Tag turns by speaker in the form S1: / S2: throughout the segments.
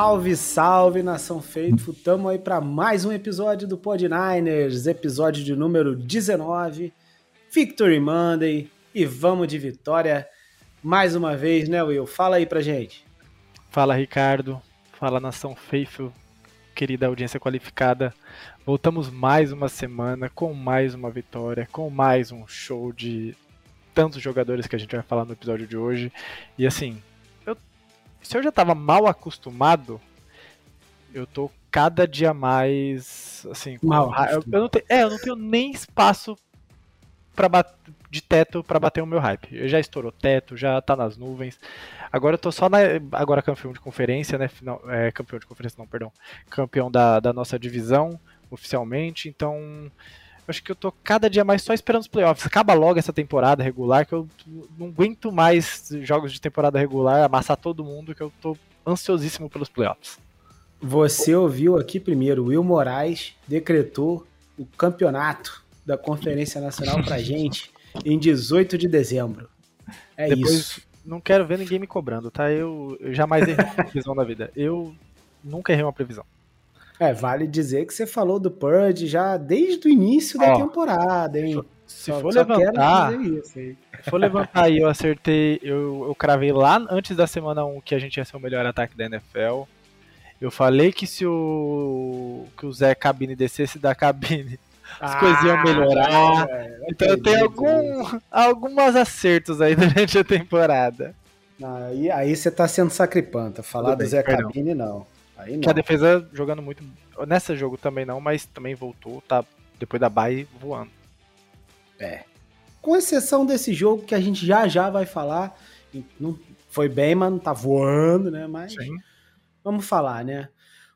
S1: Salve, salve, nação Faithful. Tamo aí para mais um episódio do Pod Niners, episódio de número 19, Victory Monday, e vamos de vitória mais uma vez, né, Will? Fala aí pra gente.
S2: Fala, Ricardo. Fala, nação Faithful, querida audiência qualificada. Voltamos mais uma semana com mais uma vitória, com mais um show de tantos jogadores que a gente vai falar no episódio de hoje. E assim, se eu já tava mal acostumado, eu tô cada dia mais assim,
S1: mal.
S2: Eu, eu, não tenho, é, eu não tenho nem espaço para de teto para bater o meu hype. Eu já estourou teto, já tá nas nuvens. Agora eu tô só na agora campeão de conferência, né? Final, é, campeão de conferência não, perdão. Campeão da, da nossa divisão oficialmente, então acho que eu tô cada dia mais só esperando os playoffs. Acaba logo essa temporada regular, que eu não aguento mais jogos de temporada regular, amassar todo mundo, que eu tô ansiosíssimo pelos playoffs.
S1: Você ouviu aqui primeiro, Will Moraes decretou o campeonato da Conferência Nacional pra gente em 18 de dezembro. É Depois, isso.
S2: Não quero ver ninguém me cobrando, tá? Eu, eu jamais errei uma previsão na vida. Eu nunca errei uma previsão.
S1: É, vale dizer que você falou do Purge já desde o início da temporada, hein?
S2: Se só, for só levantar, se for levantar aí, eu acertei, eu, eu cravei lá antes da semana 1 que a gente ia ser o melhor ataque da NFL. Eu falei que se o que o Zé Cabine descesse da cabine, as ah, coisas iam melhorar. É, então eu tenho algum, alguns acertos aí durante a temporada.
S1: Aí, aí você tá sendo sacripanta. Falar do Zé perdão. Cabine, não.
S2: Aí não. Que a defesa jogando muito. Nessa jogo também não, mas também voltou, tá depois da bye voando.
S1: É. Com exceção desse jogo que a gente já já vai falar. Não foi bem, mas não tá voando, né? Mas Sim. vamos falar, né?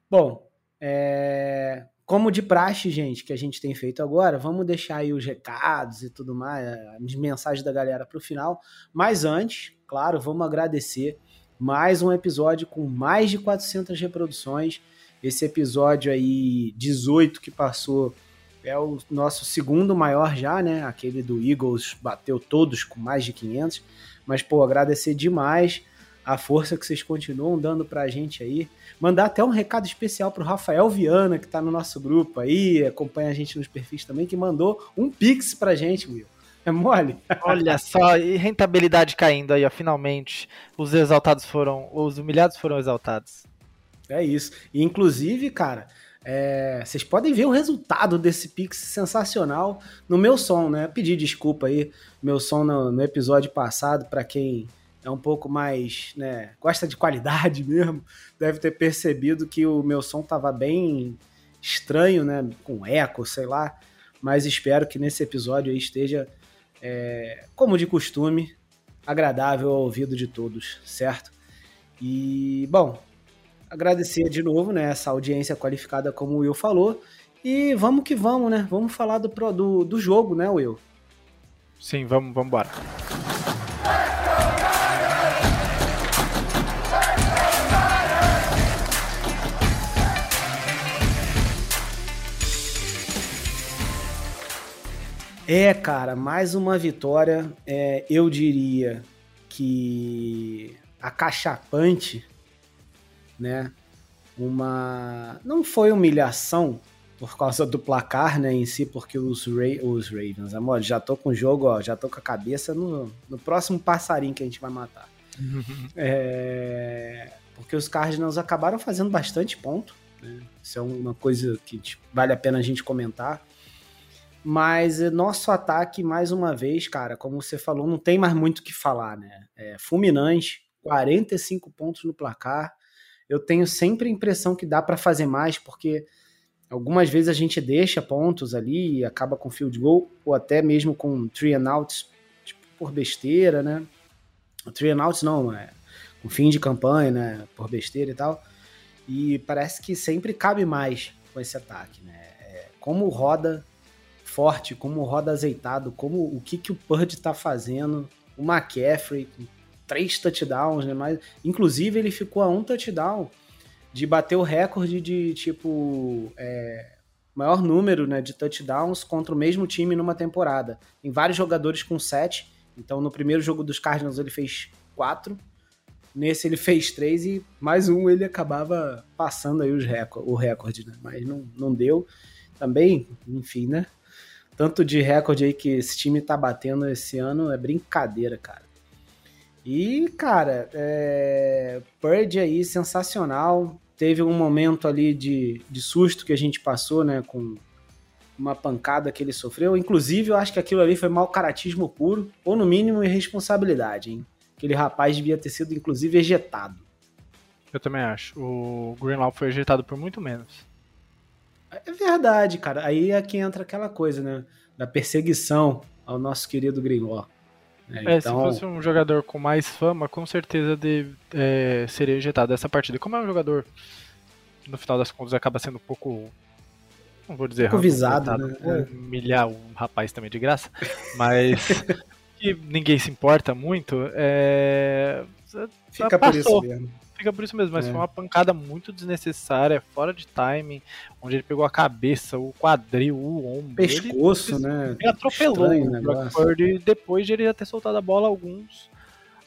S1: Bom, é... como de praxe, gente, que a gente tem feito agora, vamos deixar aí os recados e tudo mais, as mensagens da galera pro final. Mas antes, claro, vamos agradecer mais um episódio com mais de 400 reproduções. Esse episódio aí, 18 que passou, é o nosso segundo maior já, né? Aquele do Eagles bateu todos com mais de 500. Mas, pô, agradecer demais a força que vocês continuam dando pra gente aí. Mandar até um recado especial pro Rafael Viana, que tá no nosso grupo aí, acompanha a gente nos perfis também, que mandou um pix pra gente, Will. É mole?
S2: Olha só, e rentabilidade caindo aí, ó, finalmente. Os exaltados foram. Os humilhados foram exaltados.
S1: É isso. E inclusive, cara, é, vocês podem ver o resultado desse Pix sensacional no meu som, né? Pedir desculpa aí, meu som no, no episódio passado, para quem é um pouco mais, né, gosta de qualidade mesmo, deve ter percebido que o meu som tava bem estranho, né, com eco, sei lá, mas espero que nesse episódio aí esteja é, como de costume, agradável ao ouvido de todos, certo? E, bom, agradecer de novo né, essa audiência qualificada, como o Will falou. E vamos que vamos, né? Vamos falar do, do, do jogo, né, Will?
S2: Sim, vamos, vamos embora.
S1: É, cara, mais uma vitória. É, eu diria que acachapante, né? Uma. Não foi humilhação por causa do placar, né, em si, porque os, Ra os Ravens, amor, já tô com o jogo, ó, já tô com a cabeça no, no próximo passarinho que a gente vai matar. é, porque os Cardinals acabaram fazendo bastante ponto. Né? Isso é uma coisa que tipo, vale a pena a gente comentar. Mas nosso ataque, mais uma vez, cara, como você falou, não tem mais muito o que falar, né? É fulminante, 45 pontos no placar. Eu tenho sempre a impressão que dá para fazer mais, porque algumas vezes a gente deixa pontos ali e acaba com field goal, ou até mesmo com three and outs, tipo, por besteira, né? Three and outs não, é com fim de campanha, né? Por besteira e tal. E parece que sempre cabe mais com esse ataque, né? É, como roda forte, como roda azeitado, como o que, que o Purdy tá fazendo, o McCaffrey com três touchdowns, né? Mas, inclusive, ele ficou a um touchdown de bater o recorde de, tipo, é, maior número né, de touchdowns contra o mesmo time numa temporada. Tem vários jogadores com sete. Então, no primeiro jogo dos Cardinals, ele fez quatro. Nesse ele fez três e mais um ele acabava passando aí os recorde, o recorde, né? Mas não, não deu. Também, enfim, né? Tanto de recorde aí que esse time tá batendo esse ano é brincadeira, cara. E, cara, é... Purge aí, sensacional. Teve um momento ali de, de susto que a gente passou, né? Com uma pancada que ele sofreu. Inclusive, eu acho que aquilo ali foi mau caratismo puro, ou no mínimo irresponsabilidade, hein? Aquele rapaz devia ter sido, inclusive, ejetado.
S2: Eu também acho. O Greenlaw foi ejetado por muito menos.
S1: É verdade, cara. Aí é que entra aquela coisa, né? Da perseguição ao nosso querido Greenlaw.
S2: É, então... se fosse um jogador com mais fama, com certeza de, é, seria ejetado dessa partida. Como é um jogador, no final das contas, acaba sendo um pouco. Não vou dizer. Um
S1: visado, né?
S2: Humilhar um rapaz também de graça. Mas. que ninguém se importa muito. É,
S1: Fica passou. por isso mesmo
S2: fica por isso mesmo, mas é. foi uma pancada muito desnecessária, fora de timing, onde ele pegou a cabeça, o quadril, o ombro.
S1: Pescoço,
S2: ele,
S1: né?
S2: Ele atropelou o Brock depois de ele já ter soltado a bola alguns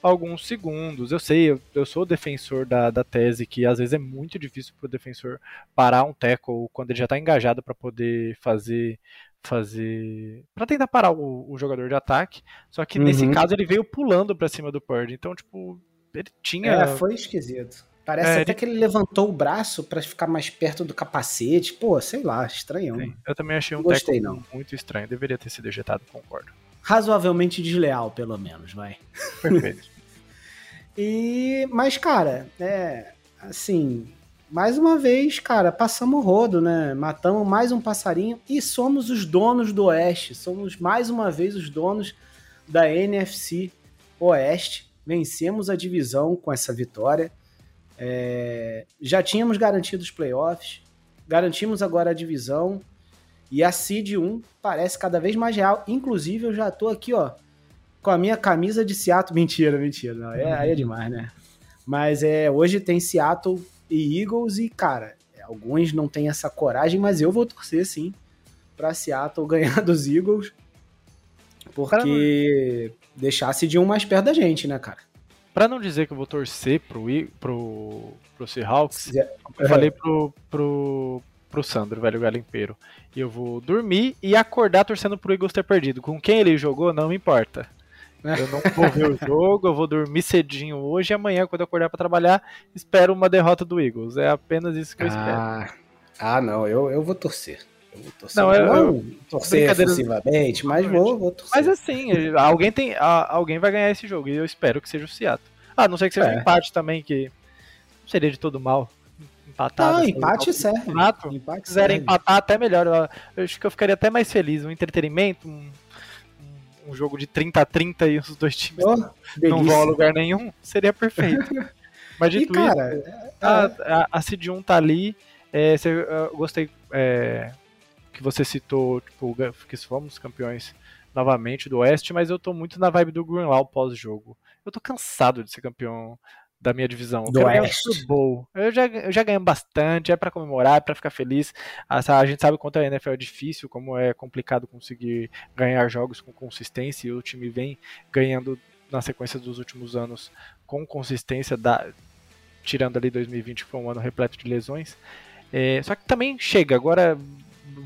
S2: alguns segundos. Eu sei, eu, eu sou defensor da, da tese que às vezes é muito difícil para o defensor parar um tackle quando ele já está engajado para poder fazer fazer para tentar parar o, o, jogador de ataque. Só que uhum. nesse caso ele veio pulando para cima do Purdy. Então, tipo, ele tinha.
S1: É, foi esquisito. Parece é, até ele... que ele levantou o braço para ficar mais perto do capacete. Pô, sei lá, estranhão. Sim,
S2: eu também achei um Gostei, não. muito estranho. Deveria ter sido ejetado, concordo.
S1: Razoavelmente desleal, pelo menos, vai.
S2: Perfeito.
S1: e, mas, cara, é assim, mais uma vez, cara, passamos o rodo, né? Matamos mais um passarinho e somos os donos do Oeste. Somos mais uma vez os donos da NFC Oeste vencemos a divisão com essa vitória. É, já tínhamos garantido os playoffs, garantimos agora a divisão e a Seed 1 parece cada vez mais real. Inclusive, eu já tô aqui, ó, com a minha camisa de Seattle. Mentira, mentira, não, é, aí é demais, né? Mas é, hoje tem Seattle e Eagles e, cara, alguns não têm essa coragem, mas eu vou torcer sim para Seattle ganhar dos Eagles. Porque deixasse de um mais perto da gente, né, cara?
S2: Pra não dizer que eu vou torcer pro, pro, pro Seahawks, é. eu falei pro, pro, pro Sandro, velho galimpeiro. E eu vou dormir e acordar torcendo pro Eagles ter perdido. Com quem ele jogou, não me importa. Eu não vou ver o jogo, eu vou dormir cedinho hoje e amanhã, quando eu acordar para trabalhar, espero uma derrota do Eagles. É apenas isso que eu
S1: ah, espero. Ah, não, eu, eu vou torcer. Vou torcer. Não, eu, não torcer excessivamente, mas vou, vou torcer.
S2: Mas assim, alguém, tem, alguém vai ganhar esse jogo e eu espero que seja o Seattle. Ah, não sei que seja é. um empate também, que seria de todo mal. Empatar. Não,
S1: empate serve.
S2: Empate Se quiserem empatar, até melhor. Eu, acho que eu ficaria até mais feliz. Um entretenimento, um, um jogo de 30 a 30 e os dois times oh, não, não vão a lugar nenhum, seria perfeito. Mas de tudo cara, isso, é, a, a, a Cid 1 tá ali. É, eu gostei é, que você citou, tipo, que fomos campeões novamente do Oeste, mas eu tô muito na vibe do Greenlaw pós-jogo. Eu tô cansado de ser campeão da minha divisão. Eu
S1: do
S2: quero
S1: Oeste.
S2: Super Bowl. Eu já, eu já ganhei bastante, é para comemorar, é pra ficar feliz. A, a gente sabe quanto a NFL é difícil, como é complicado conseguir ganhar jogos com consistência, e o time vem ganhando na sequência dos últimos anos com consistência, da, tirando ali 2020, que foi um ano repleto de lesões. É, só que também chega, agora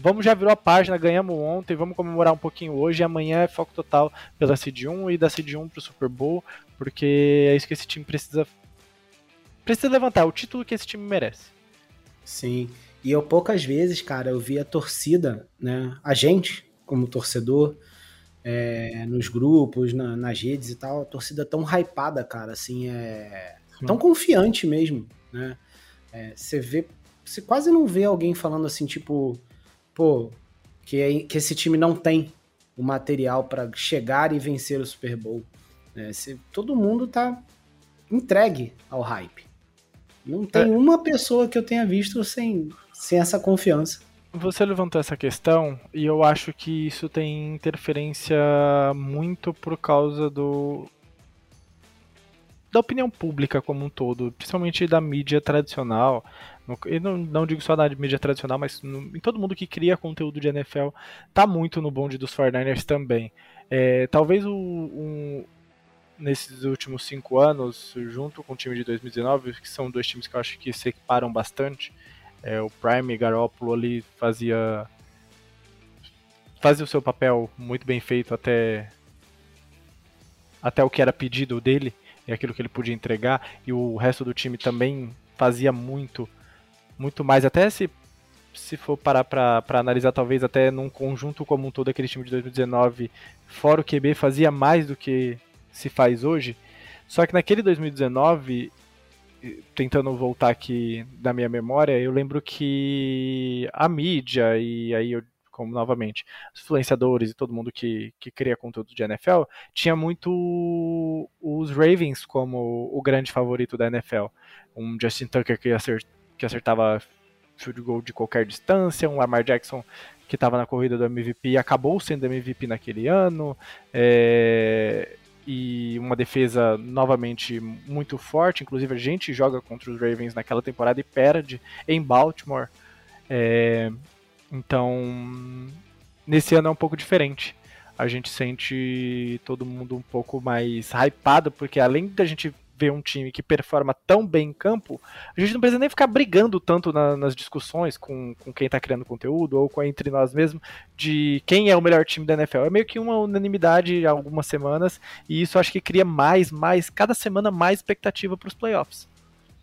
S2: vamos já virou a página, ganhamos ontem, vamos comemorar um pouquinho hoje. E amanhã é foco total pela Cid 1 e da Cid 1 pro Super Bowl, porque é isso que esse time precisa precisa levantar, o título que esse time merece.
S1: Sim. E eu poucas vezes, cara, eu vi a torcida, né, a gente como torcedor, é, nos grupos, na, nas redes e tal, a torcida tão hypada, cara, assim, é tão confiante mesmo, né? É, você vê, você quase não vê alguém falando assim, tipo, pô, que, é, que esse time não tem o material para chegar e vencer o Super Bowl. É, se, todo mundo tá entregue ao hype. Não tem é. uma pessoa que eu tenha visto sem, sem essa confiança.
S2: Você levantou essa questão e eu acho que isso tem interferência muito por causa do da opinião pública como um todo, principalmente da mídia tradicional. Eu não, não digo só da mídia tradicional, mas no, em todo mundo que cria conteúdo de NFL tá muito no bonde dos 49ers também. É, talvez o, um, nesses últimos cinco anos, junto com o time de 2019, que são dois times que eu acho que se equiparam bastante. É, o Prime Garoppolo ali fazia fazia o seu papel muito bem feito até até o que era pedido dele e aquilo que ele podia entregar e o resto do time também fazia muito muito mais até se se for parar para analisar talvez até num conjunto como um todo aquele time de 2019 fora o QB fazia mais do que se faz hoje só que naquele 2019 tentando voltar aqui da minha memória eu lembro que a mídia e aí eu como novamente os influenciadores e todo mundo que, que cria conteúdo de NFL, tinha muito os Ravens como o grande favorito da NFL. Um Justin Tucker que, acert, que acertava field goal de qualquer distância, um Lamar Jackson que estava na corrida do MVP e acabou sendo MVP naquele ano. É, e uma defesa novamente muito forte. Inclusive, a gente joga contra os Ravens naquela temporada e perde em Baltimore. É, então, nesse ano é um pouco diferente. A gente sente todo mundo um pouco mais hypado, porque além da gente ver um time que performa tão bem em campo, a gente não precisa nem ficar brigando tanto na, nas discussões com, com quem está criando conteúdo ou com entre nós mesmos de quem é o melhor time da NFL. É meio que uma unanimidade há algumas semanas e isso acho que cria mais, mais, cada semana mais expectativa para os playoffs.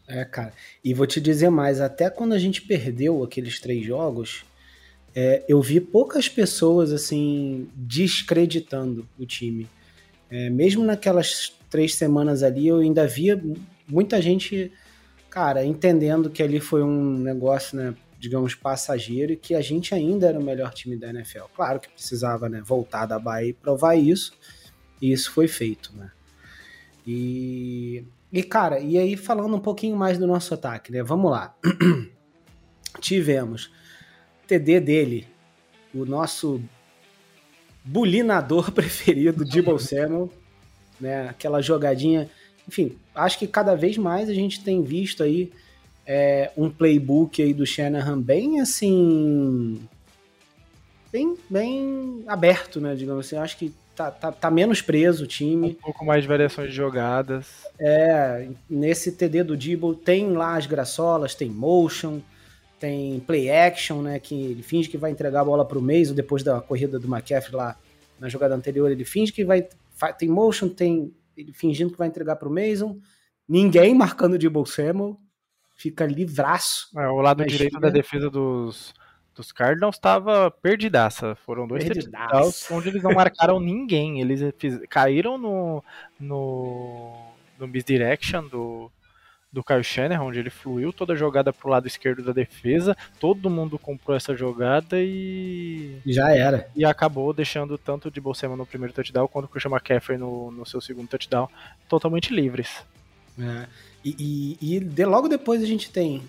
S1: É, cara. E vou te dizer mais, até quando a gente perdeu aqueles três jogos, é, eu vi poucas pessoas assim descreditando o time. É, mesmo naquelas três semanas ali, eu ainda via muita gente, cara, entendendo que ali foi um negócio, né, digamos, passageiro e que a gente ainda era o melhor time da NFL. Claro que precisava, né, voltar da Bahia e provar isso, e isso foi feito, né. E, e cara, e aí falando um pouquinho mais do nosso ataque, né, vamos lá. Tivemos TD dele, o nosso bulinador preferido, Dibble Samuel, né? Aquela jogadinha. Enfim, acho que cada vez mais a gente tem visto aí é, um playbook aí do Shanahan bem assim. Bem, bem aberto, né? Digamos assim. Acho que tá, tá, tá menos preso o time.
S2: Um pouco mais de variações de jogadas.
S1: É, nesse TD do Dibble tem lá as graçolas, tem motion tem play action, né? Que ele finge que vai entregar a bola para o Mason depois da corrida do McCaffrey lá na jogada anterior. Ele finge que vai. Tem motion, tem ele fingindo que vai entregar para o Mason. Ninguém marcando de Samuel. Fica livraço.
S2: É, o lado direito da defesa dos, dos Cardinals estava perdidaça. Foram dois touchdowns onde eles não marcaram ninguém. Eles fiz, caíram no, no, no misdirection do, do Kyle Shanahan, onde ele fluiu toda a jogada pro lado esquerdo da defesa, todo mundo comprou essa jogada e...
S1: Já era.
S2: E acabou deixando tanto de Bolsema no primeiro touchdown, quanto o Christian McCaffrey no, no seu segundo touchdown, totalmente livres.
S1: É. E, e, e de, logo depois a gente tem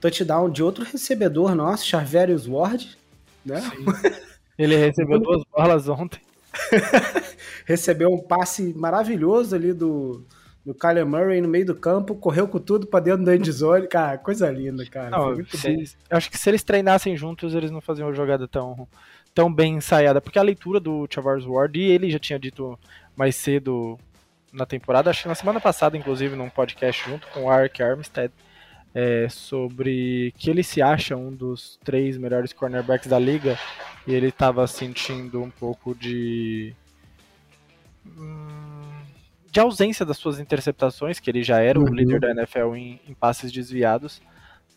S1: touchdown de outro recebedor nosso, Charverius Ward, né?
S2: Ele recebeu duas bolas ontem.
S1: recebeu um passe maravilhoso ali do do Kyler Murray no meio do campo, correu com tudo pra dentro da endzone. Cara, coisa linda, cara. Não,
S2: se, acho que se eles treinassem juntos, eles não faziam uma jogada tão, tão bem ensaiada. Porque a leitura do Chavars Ward, e ele já tinha dito mais cedo na temporada, acho que na semana passada, inclusive, num podcast junto com o Ark Armstead, é, sobre que ele se acha um dos três melhores cornerbacks da liga, e ele estava sentindo um pouco de. Hum, de ausência das suas interceptações, que ele já era uhum. o líder da NFL em, em, passes desviados,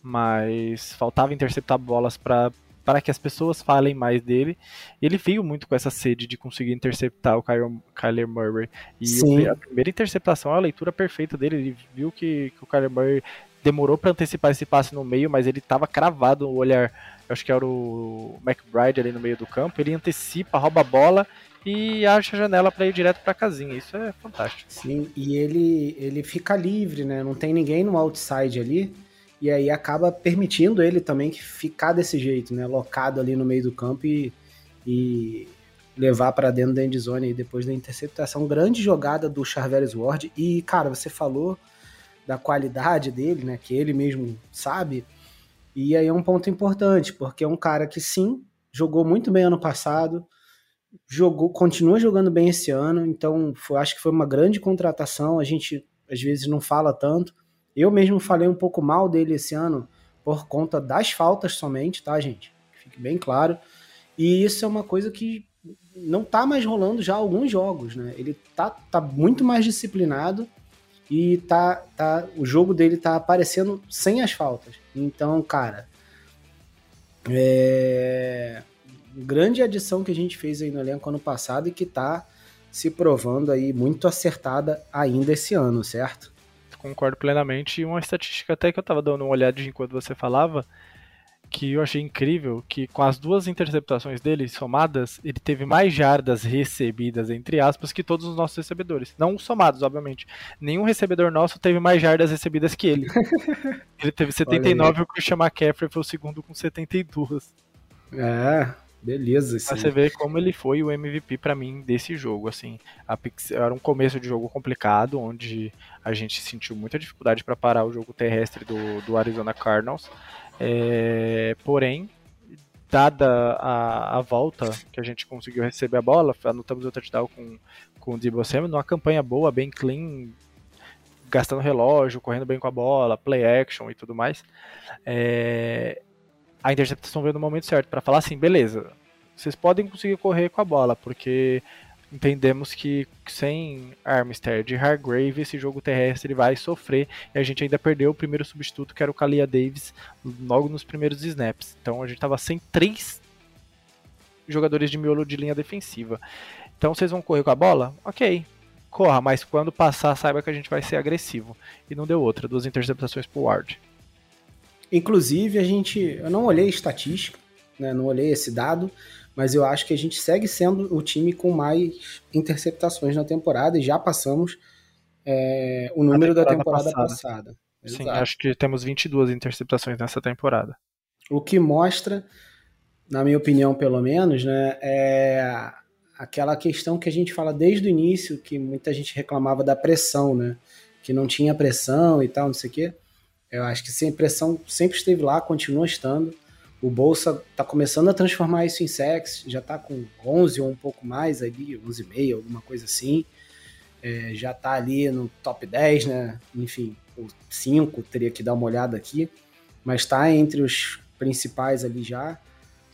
S2: mas faltava interceptar bolas para que as pessoas falem mais dele. E ele veio muito com essa sede de conseguir interceptar o Kyler Murray. E o, a primeira interceptação é a leitura perfeita dele. Ele viu que, que o Kyler Murray demorou para antecipar esse passe no meio, mas ele estava cravado no olhar. Acho que era o McBride ali no meio do campo. Ele antecipa, rouba a bola e acha a janela para ir direto para casinha. Isso é fantástico.
S1: Sim, e ele ele fica livre, né? Não tem ninguém no outside ali. E aí acaba permitindo ele também que ficar desse jeito, né? Locado ali no meio do campo e, e levar para dentro da endzone depois da interceptação. Grande jogada do Charveris Ward. E, cara, você falou da qualidade dele, né? Que ele mesmo sabe. E aí é um ponto importante, porque é um cara que sim, jogou muito bem ano passado, jogou, continua jogando bem esse ano, então foi, acho que foi uma grande contratação. A gente às vezes não fala tanto. Eu mesmo falei um pouco mal dele esse ano por conta das faltas somente, tá, gente? Fique bem claro. E isso é uma coisa que não tá mais rolando já alguns jogos, né? Ele tá, tá muito mais disciplinado e tá, tá o jogo dele tá aparecendo sem as faltas. Então, cara, é grande adição que a gente fez aí no elenco ano passado e que tá se provando aí muito acertada ainda esse ano, certo?
S2: Concordo plenamente. E uma estatística até que eu tava dando uma olhada enquanto você falava, que eu achei incrível, que com as duas interceptações dele somadas, ele teve mais jardas recebidas, entre aspas, que todos os nossos recebedores. Não somados, obviamente. Nenhum recebedor nosso teve mais jardas recebidas que ele. ele teve 79 e o Christian McCaffrey foi o segundo com 72.
S1: É, beleza.
S2: Sim. Pra você ver como ele foi o MVP para mim desse jogo, assim. Pix... Era um começo de jogo complicado, onde a gente sentiu muita dificuldade para parar o jogo terrestre do, do Arizona Cardinals. É, porém, dada a, a, volta que a gente conseguiu receber a bola, anotamos o touchdown com, com o Debo Samuel, numa campanha boa, bem clean, gastando relógio, correndo bem com a bola, play action e tudo mais. É, a interceptação veio no momento certo para falar assim, beleza, vocês podem conseguir correr com a bola, porque entendemos que sem Armstead e Hargrave esse jogo terrestre vai sofrer e a gente ainda perdeu o primeiro substituto que era o Kalia Davis logo nos primeiros snaps. Então a gente estava sem três jogadores de miolo de linha defensiva. Então vocês vão correr com a bola? Ok, corra, mas quando passar saiba que a gente vai ser agressivo. E não deu outra, duas interceptações pro Ward.
S1: Inclusive a gente, eu não olhei estatística, né, não olhei esse dado, mas eu acho que a gente segue sendo o time com mais interceptações na temporada e já passamos é, o número temporada da temporada passada. passada.
S2: Sim, acho que temos 22 interceptações nessa temporada.
S1: O que mostra, na minha opinião pelo menos, né, é aquela questão que a gente fala desde o início, que muita gente reclamava da pressão, né, que não tinha pressão e tal, não sei o quê. Eu acho que sem pressão sempre esteve lá, continua estando. O Bolsa tá começando a transformar isso em sex, já tá com 11 ou um pouco mais ali, 11,5, alguma coisa assim. É, já tá ali no top 10, né? Enfim, o 5 teria que dar uma olhada aqui, mas tá entre os principais ali já.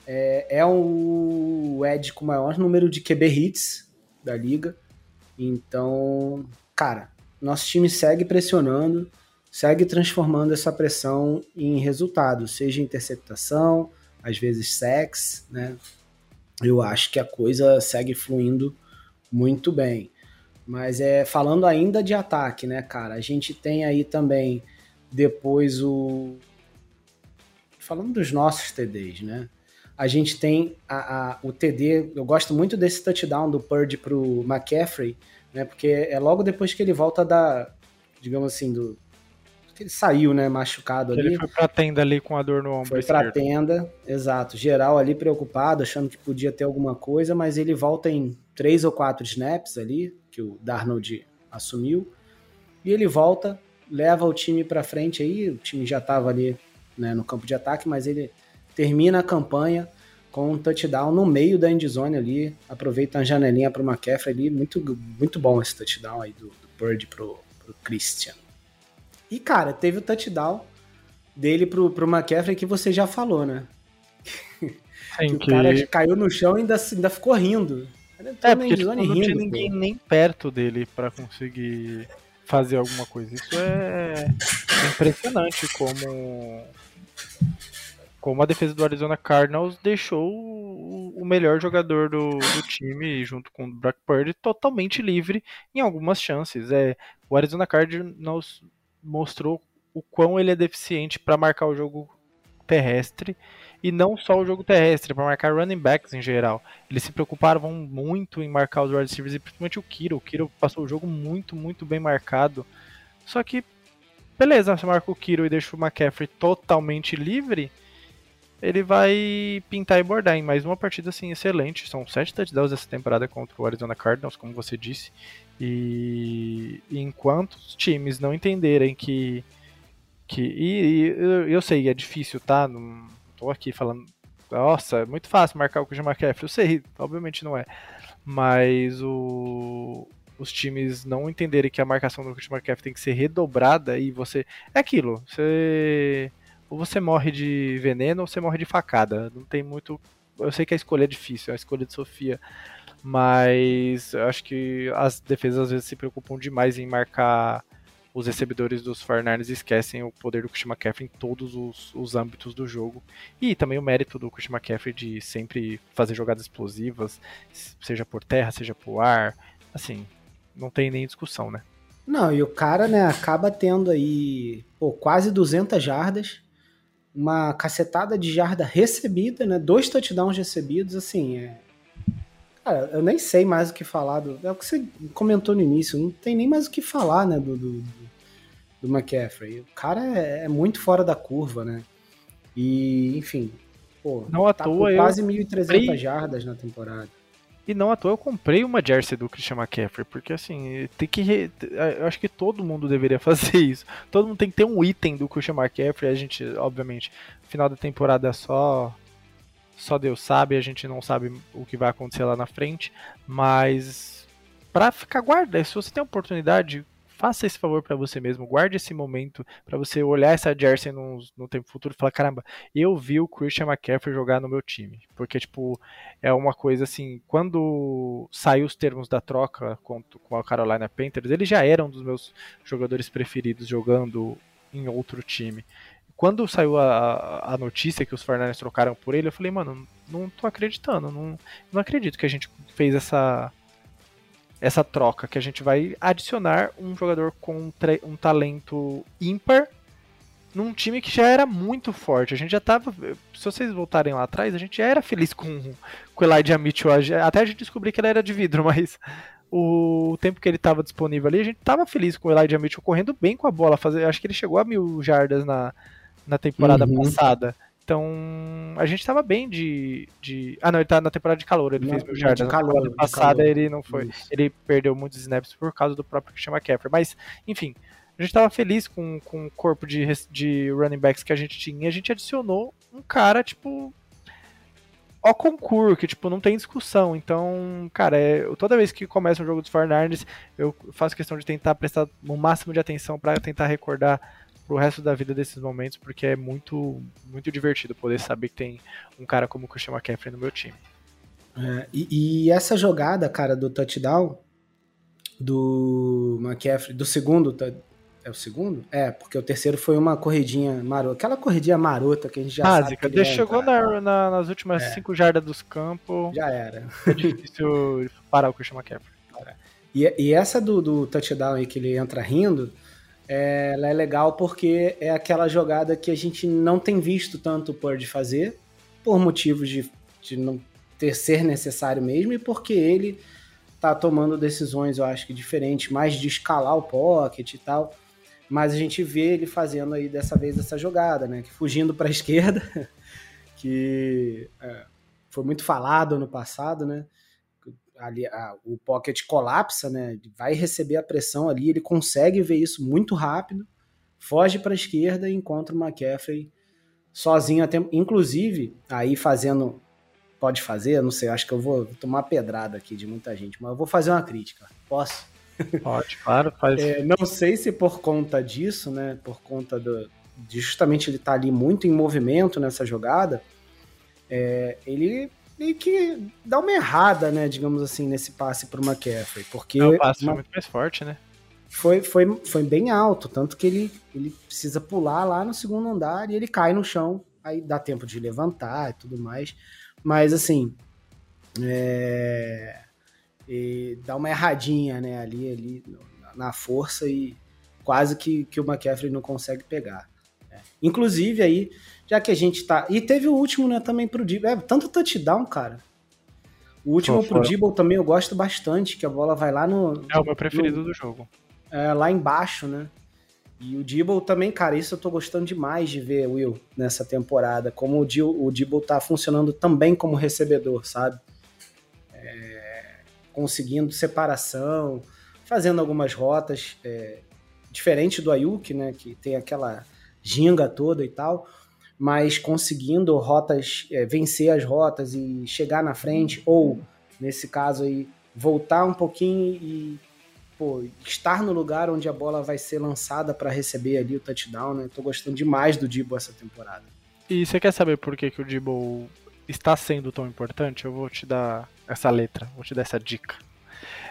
S1: É, é o Ed com o maior número de QB hits da liga. Então, cara, nosso time segue pressionando segue transformando essa pressão em resultado, seja interceptação, às vezes sex, né? Eu acho que a coisa segue fluindo muito bem. Mas é falando ainda de ataque, né, cara? A gente tem aí também depois o falando dos nossos TDs, né? A gente tem a, a, o TD, eu gosto muito desse touchdown do Purdy pro McCaffrey, né? Porque é logo depois que ele volta da, digamos assim, do, ele saiu, né, machucado ali.
S2: Ele foi pra tenda ali com a dor no ombro
S1: Foi esquerdo. pra tenda, exato. Geral ali preocupado, achando que podia ter alguma coisa, mas ele volta em três ou quatro snaps ali, que o Darnold assumiu. E ele volta, leva o time pra frente aí, o time já tava ali né, no campo de ataque, mas ele termina a campanha com um touchdown no meio da endzone ali, aproveita a janelinha pro McCaffrey ali, muito, muito bom esse touchdown aí do, do Bird pro, pro Christian. E, cara, teve o touchdown dele pro, pro McCaffrey que você já falou, né? que o cara caiu no chão e ainda, ainda ficou rindo.
S2: É, porque tipo, não tinha ninguém pô. nem perto dele para conseguir fazer alguma coisa. Isso é impressionante como como a defesa do Arizona Cardinals deixou o melhor jogador do, do time, junto com o Brock Purdy, totalmente livre em algumas chances. É, o Arizona Cardinals mostrou o quão ele é deficiente para marcar o jogo terrestre e não só o jogo terrestre, para marcar running backs em geral. Eles se preocupavam muito em marcar os wide receivers e principalmente o Kiro. O Kiro passou o jogo muito, muito bem marcado. Só que, beleza, você marca o Kiro e deixa o McCaffrey totalmente livre, ele vai pintar e bordar em mais uma partida assim excelente. São sete touchdowns essa temporada contra o Arizona Cardinals, como você disse. E, enquanto os times não entenderem que. que e, e eu, eu, sei, é difícil, tá? Não tô aqui falando nossa, é muito fácil marcar o Christian McCaffrey. Eu sei, obviamente não é. Mas o, os times não entenderem que a marcação do Christian McCaffrey tem que ser redobrada e você. É aquilo, você. Ou você morre de veneno ou você morre de facada. Não tem muito. Eu sei que a escolha é difícil, é a escolha de Sofia. Mas eu acho que as defesas às vezes se preocupam demais em marcar os recebedores dos 49ers esquecem o poder do Christian McCaffrey em todos os, os âmbitos do jogo. E também o mérito do Christian McCaffrey de sempre fazer jogadas explosivas, seja por terra, seja por ar. Assim, não tem nem discussão, né?
S1: Não, e o cara, né, acaba tendo aí pô, quase 200 jardas, uma cacetada de jarda recebida, né, dois touchdowns recebidos, assim, é... Cara, eu nem sei mais o que falar do... É o que você comentou no início, não tem nem mais o que falar, né, do, do, do McCaffrey. O cara é, é muito fora da curva, né? E, enfim, pô,
S2: não à
S1: tá
S2: toa
S1: quase 1.300 jardas na temporada.
S2: E não à toa eu comprei uma jersey do Christian McCaffrey, porque assim, tem que. Eu acho que todo mundo deveria fazer isso. Todo mundo tem que ter um item do Christian McCaffrey. A gente, obviamente, final da temporada só. Só Deus sabe, a gente não sabe o que vai acontecer lá na frente. Mas. Pra ficar guardado, se você tem a oportunidade, faça esse favor para você mesmo, guarde esse momento para você olhar essa jersey no, no tempo futuro e falar, caramba, eu vi o Christian McCaffrey jogar no meu time. Porque, tipo, é uma coisa assim, quando saiu os termos da troca com, com a Carolina Panthers, ele já era um dos meus jogadores preferidos jogando em outro time. Quando saiu a, a notícia que os Fernandes trocaram por ele, eu falei, mano, não tô acreditando, não, não acredito que a gente fez essa essa troca, que a gente vai adicionar um jogador com um talento ímpar num time que já era muito forte. A gente já tava. Se vocês voltarem lá atrás, a gente já era feliz com, com o Elijah Mitchell. Até a gente descobrir que ele era de vidro, mas o tempo que ele estava disponível ali, a gente tava feliz com o Elijah Mitchell correndo bem com a bola. Fazer, acho que ele chegou a mil jardas na, na temporada uhum. passada. Então, a gente estava bem de, de. Ah, não, ele tá na temporada de calor, ele não, fez mil jardas. Na temporada passada ele não foi. Isso. Ele perdeu muitos snaps por causa do próprio Christian McCaffrey. Mas, enfim, a gente estava feliz com, com o corpo de, de running backs que a gente tinha. E a gente adicionou um cara, tipo. Ao concurso, que, tipo, não tem discussão. Então, cara, é, toda vez que começa um jogo dos 49 eu faço questão de tentar prestar o máximo de atenção para tentar recordar pro resto da vida desses momentos, porque é muito, muito divertido poder saber que tem um cara como o Christian McCaffrey no meu time.
S1: É, e, e, essa jogada, cara, do touchdown do McCaffrey, do segundo, é o segundo? É, porque o terceiro foi uma corridinha marota, aquela corridinha marota que a gente já
S2: Básica,
S1: sabe.
S2: Básica, chegou na, na, nas últimas é. cinco jardas dos campos.
S1: Já era.
S2: É difícil parar o Christian McCaffrey.
S1: E, e essa do, do touchdown aí que ele entra rindo, ela é legal porque é aquela jogada que a gente não tem visto tanto o Purdy fazer, por motivos de, de não ter ser necessário mesmo, e porque ele tá tomando decisões, eu acho que diferentes, mais de escalar o pocket e tal. Mas a gente vê ele fazendo aí dessa vez essa jogada, né? Que fugindo para a esquerda, que é, foi muito falado ano passado, né? Ali a, o pocket colapsa, né? Ele vai receber a pressão ali, ele consegue ver isso muito rápido, foge para a esquerda e encontra o McCaffrey sozinho até, inclusive aí fazendo pode fazer, não sei, acho que eu vou tomar pedrada aqui de muita gente, mas eu vou fazer uma crítica. Posso?
S2: Pode, claro, faz.
S1: É, não sei se por conta disso, né, por conta do, de justamente ele estar tá ali muito em movimento nessa jogada, é, ele meio que dá uma errada, né, digamos assim, nesse passe pro McCaffrey, porque...
S2: o passe uma... foi muito mais forte, né?
S1: Foi, foi, foi bem alto, tanto que ele, ele precisa pular lá no segundo andar e ele cai no chão, aí dá tempo de levantar e tudo mais, mas assim, é... dá uma erradinha, né, ali, ali na força e quase que, que o McCaffrey não consegue pegar. É. Inclusive aí já que a gente tá. E teve o último, né, também pro Dibble. É, tanto touchdown, cara. O último oh, pro Dibble também eu gosto bastante, que a bola vai lá no.
S2: É o meu preferido no, do jogo.
S1: É, lá embaixo, né? E o Dibble também, cara, isso eu tô gostando demais de ver, Will, nessa temporada. Como o, Dibble, o Dibble tá funcionando também como recebedor, sabe? É, conseguindo separação, fazendo algumas rotas. É, diferente do Ayuk, né? Que tem aquela ginga toda e tal mas conseguindo rotas, é, vencer as rotas e chegar na frente, ou nesse caso aí, voltar um pouquinho e pô, estar no lugar onde a bola vai ser lançada para receber ali o touchdown, né? Tô gostando demais do Debo essa temporada.
S2: E você quer saber por que, que o Debo está sendo tão importante? Eu vou te dar essa letra, vou te dar essa dica.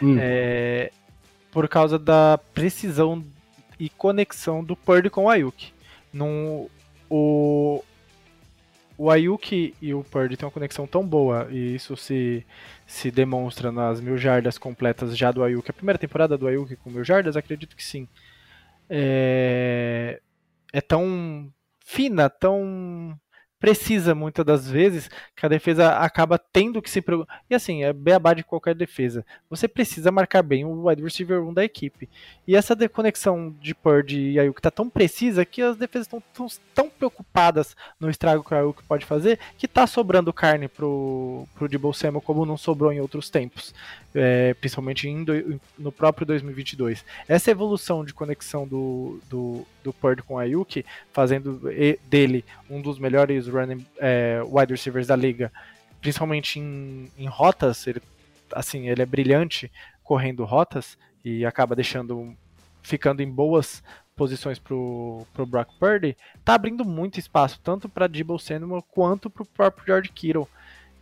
S2: Hum. É, por causa da precisão e conexão do Purdy com o Ayuk. No, o, o Ayuk e o Purdy têm uma conexão tão boa, e isso se, se demonstra nas mil jardas completas já do Ayuk. A primeira temporada do Ayuk com mil jardas, acredito que sim. É, é tão fina, tão precisa muitas das vezes que a defesa acaba tendo que se preocupar. E assim, é beabá de qualquer defesa. Você precisa marcar bem o wide receiver 1 da equipe. E essa conexão de Purdy e Ayuk tá tão precisa que as defesas estão tão, tão, preocupadas no estrago que o Ayuk pode fazer que tá sobrando carne pro, pro Debo Samuel como não sobrou em outros tempos. É, principalmente do, no próprio 2022. Essa evolução de conexão do, do, do Purdy com Ayuk, fazendo dele um dos melhores running é, wide receivers da liga, principalmente em, em rotas, ele, assim, ele é brilhante correndo rotas e acaba deixando ficando em boas posições pro, pro Brock Purdy, tá abrindo muito espaço, tanto para Debo Samuel quanto pro próprio George Kittle.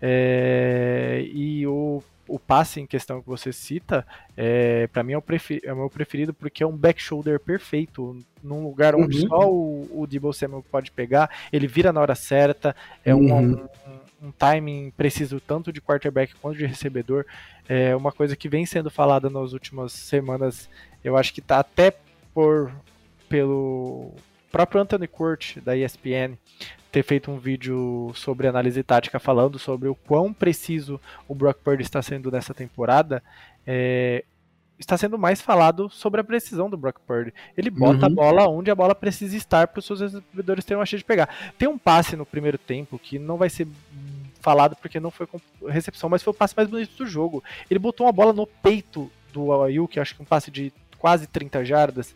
S2: É, e o o passe em questão que você cita, é, para mim é o, é o, meu preferido porque é um back shoulder perfeito, num lugar onde uhum. só o, o Debo Samuel pode pegar, ele vira na hora certa, é uhum. um, um, um, timing preciso tanto de quarterback quanto de recebedor, é uma coisa que vem sendo falada nas últimas semanas, eu acho que tá até por pelo próprio Anthony Court da ESPN ter feito um vídeo sobre análise tática falando sobre o quão preciso o Brock Purdy está sendo nessa temporada, é, está sendo mais falado sobre a precisão do Brock Purdy. Ele bota uhum. a bola onde a bola precisa estar para os seus recebedores terem uma chance de pegar. Tem um passe no primeiro tempo que não vai ser falado porque não foi recepção, mas foi o passe mais bonito do jogo. Ele botou uma bola no peito do Ayuk, acho que um passe de quase 30 jardas,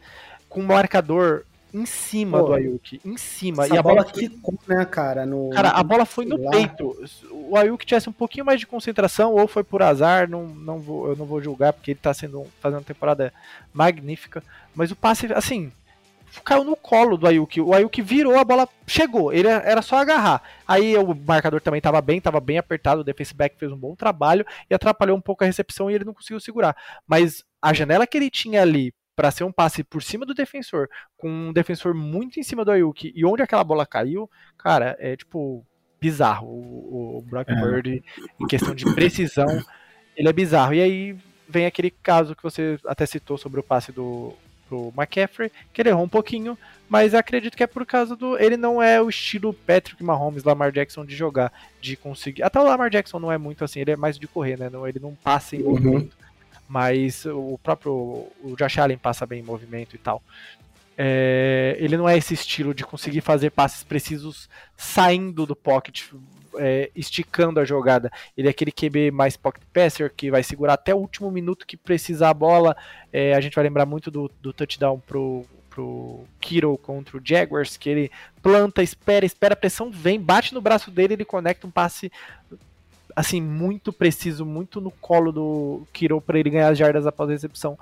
S2: com um marcador em cima Pô, do Ayuk, em cima.
S1: e a bola, bola ficou, né, cara? No,
S2: cara, a bola foi no lá. peito. O Ayuk tivesse um pouquinho mais de concentração, ou foi por azar, não, não vou, eu não vou julgar, porque ele tá sendo, fazendo uma temporada magnífica. Mas o passe, assim, caiu no colo do Ayuk. O Ayuk virou, a bola chegou. Ele era só agarrar. Aí o marcador também estava bem, estava bem apertado. O defensive back fez um bom trabalho e atrapalhou um pouco a recepção e ele não conseguiu segurar. Mas a janela que ele tinha ali para ser um passe por cima do defensor, com um defensor muito em cima do Ayuki, e onde aquela bola caiu, cara, é tipo bizarro. O, o Brock é. Bird, em questão de precisão, ele é bizarro. E aí vem aquele caso que você até citou sobre o passe do pro McCaffrey, que ele errou um pouquinho, mas acredito que é por causa do. Ele não é o estilo Patrick Mahomes, Lamar Jackson de jogar, de conseguir. Até o Lamar Jackson não é muito assim, ele é mais de correr, né? Não, ele não passa em uhum. movimento mas o próprio o Josh Allen passa bem em movimento e tal. É, ele não é esse estilo de conseguir fazer passes precisos saindo do pocket, é, esticando a jogada. Ele é aquele QB mais pocket passer que vai segurar até o último minuto que precisar a bola. É, a gente vai lembrar muito do, do touchdown pro, pro Kiro contra o Jaguars, que ele planta, espera, espera, a pressão vem, bate no braço dele, ele conecta um passe assim, muito preciso, muito no colo do Kiro para ele ganhar as jardas após a recepção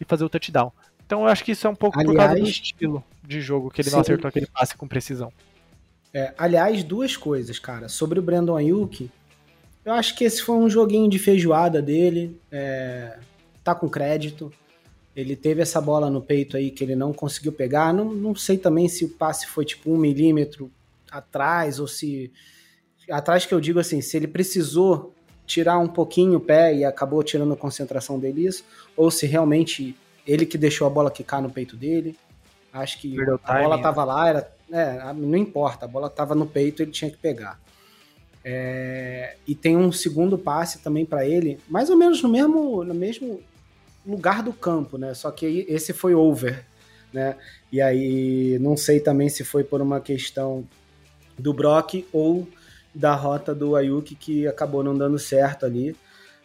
S2: e fazer o touchdown. Então eu acho que isso é um pouco aliás, por causa do estilo de jogo, que ele sim. não acertou aquele passe com precisão.
S1: É, aliás, duas coisas, cara. Sobre o Brandon Ayuk, eu acho que esse foi um joguinho de feijoada dele. É, tá com crédito. Ele teve essa bola no peito aí que ele não conseguiu pegar. Não, não sei também se o passe foi tipo um milímetro atrás ou se atrás que eu digo assim, se ele precisou tirar um pouquinho o pé e acabou tirando a concentração dele isso, ou se realmente ele que deixou a bola quicar no peito dele. Acho que Perdeu a bola estava né? lá, era, é, não importa, a bola estava no peito, ele tinha que pegar. É, e tem um segundo passe também para ele, mais ou menos no mesmo, no mesmo lugar do campo, né? Só que esse foi over, né? E aí não sei também se foi por uma questão do Brock ou da rota do Ayuk que acabou não dando certo ali,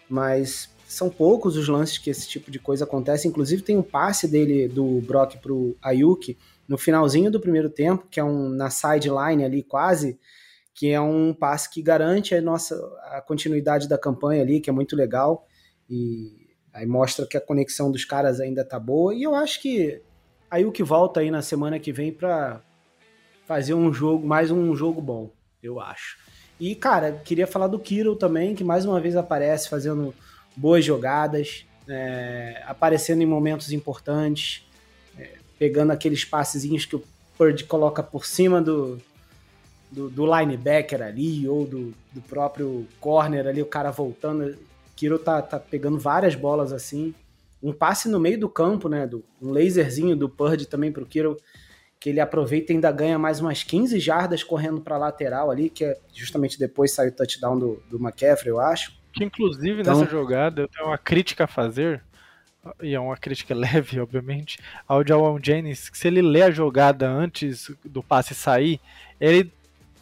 S1: mas são poucos os lances que esse tipo de coisa acontece. Inclusive tem um passe dele do Brock pro Ayuk no finalzinho do primeiro tempo, que é um na sideline ali quase, que é um passe que garante a nossa a continuidade da campanha ali, que é muito legal e aí mostra que a conexão dos caras ainda tá boa e eu acho que que volta aí na semana que vem para fazer um jogo, mais um jogo bom, eu acho. E cara, queria falar do Kiro também, que mais uma vez aparece fazendo boas jogadas, é, aparecendo em momentos importantes, é, pegando aqueles passezinhos que o Purdy coloca por cima do, do, do linebacker ali, ou do, do, próprio corner ali, o cara voltando. Kiro tá, tá pegando várias bolas assim. Um passe no meio do campo, né? Do, um laserzinho do Purdy também pro Kiro, que ele aproveita e ainda ganha mais umas 15 jardas correndo para lateral ali, que é justamente depois sai o touchdown do, do McCaffrey, eu acho.
S2: Que inclusive então... nessa jogada eu tenho uma crítica a fazer, e é uma crítica leve, obviamente, ao Jawan Jennings, que se ele lê a jogada antes do passe sair, ele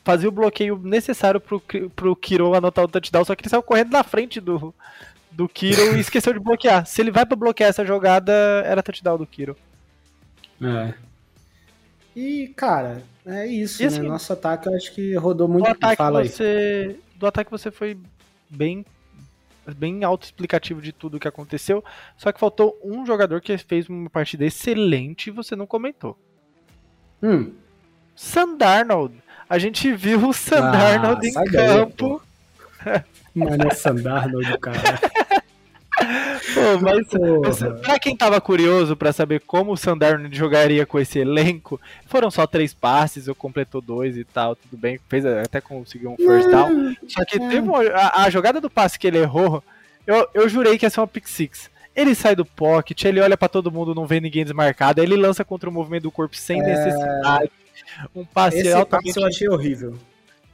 S2: fazia o bloqueio necessário pro, pro Kiro anotar o touchdown, só que ele saiu correndo na frente do, do Kiro e esqueceu de bloquear. Se ele vai para bloquear essa jogada, era touchdown do Kiro.
S1: É. E, cara, é isso, né? assim, né? Nosso ataque eu acho que rodou muito. Do
S2: ataque, Fala você, aí. do ataque você foi bem bem autoexplicativo de tudo o que aconteceu. Só que faltou um jogador que fez uma partida excelente e você não comentou.
S1: Hum.
S2: Sandarnold. A gente viu o Sandarnold ah, em campo.
S1: Mano, é Sandarnold, cara.
S2: Pô, mas pra quem tava curioso para saber como o Sandarno jogaria com esse elenco, foram só três passes, eu completou dois e tal, tudo bem, fez até conseguiu um first down. Só que teve uma, a, a, jogada do passe que ele errou, eu, eu jurei que ia ser uma pick six. Ele sai do pocket, ele olha para todo mundo, não vê ninguém desmarcado, ele lança contra o movimento do corpo sem é... necessidade. Um passe
S1: Esse altamente... passe eu achei horrível.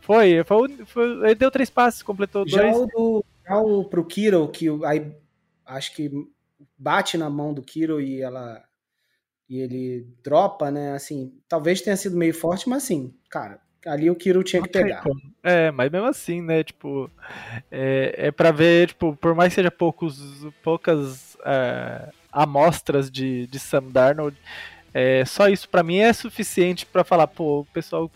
S2: Foi, foi, foi, ele deu três passes, completou
S1: já
S2: dois.
S1: O do, já o pro Kiro, que aí acho que bate na mão do Kiro e ela e ele dropa, né? Assim, talvez tenha sido meio forte, mas assim, cara, ali o Kiro tinha que pegar.
S2: É, mas mesmo assim, né? Tipo, é, é para ver, tipo, por mais que seja poucos, poucas é, amostras de, de Sam Darnold, é, só isso para mim é suficiente para falar, pô, o pessoal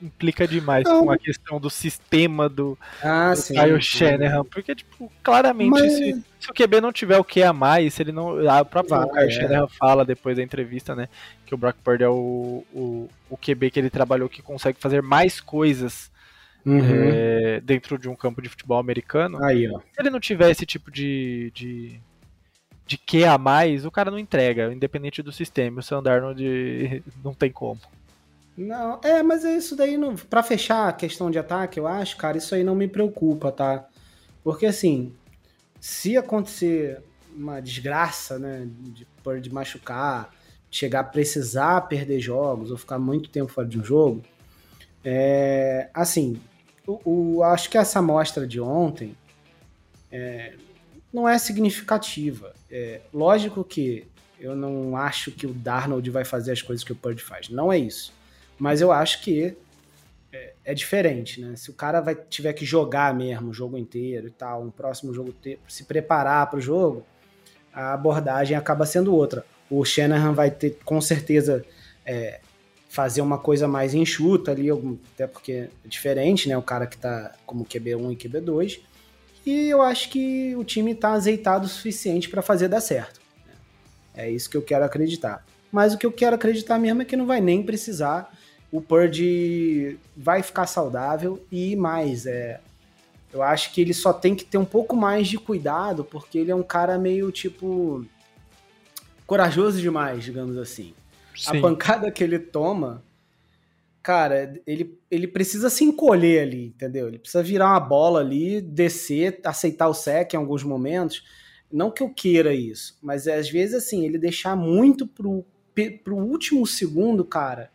S2: implica demais não. com a questão do sistema do,
S1: ah,
S2: do sim, Kyle Shanahan, porque, tipo, claramente, Mas... se, se, o QB não tiver o que a mais, se ele não. A própria Vai, Kyle é. Shanahan fala depois da entrevista, né? Que o Brock Purdy é o, o, o QB que ele trabalhou que consegue fazer mais coisas. Uhum. É, dentro de um campo de futebol americano.
S1: Aí, ó.
S2: Se ele não tiver esse tipo de, de, de que a mais, o cara não entrega, independente do sistema. O Sandarno não tem como.
S1: Não, é, mas é isso daí, não, pra fechar a questão de ataque, eu acho, cara, isso aí não me preocupa, tá? Porque assim, se acontecer uma desgraça, né, de, de machucar, chegar a precisar perder jogos ou ficar muito tempo fora de um jogo, é, assim, o, o, acho que essa amostra de ontem é, não é significativa. É, lógico que eu não acho que o Darnold vai fazer as coisas que o Purdy faz. Não é isso. Mas eu acho que é, é, diferente, né? Se o cara vai tiver que jogar mesmo o jogo inteiro e tal, um próximo jogo ter, se preparar para o jogo, a abordagem acaba sendo outra. O Shanahan vai ter com certeza é, fazer uma coisa mais enxuta ali, até porque é diferente, né? O cara que está como QB1 e QB2. E eu acho que o time está azeitado o suficiente para fazer dar certo. Né? É isso que eu quero acreditar. Mas o que eu quero acreditar mesmo é que não vai nem precisar o Purdy vai ficar saudável e mais, é, eu acho que ele só tem que ter um pouco mais de cuidado, porque ele é um cara meio tipo corajoso demais, digamos assim. Sim. A pancada que ele toma, cara, ele, ele precisa se encolher ali, entendeu? Ele precisa virar uma bola ali, descer, aceitar o sec em alguns momentos. Não que eu queira isso, mas é, às vezes assim, ele deixar muito pro, pro último segundo, cara,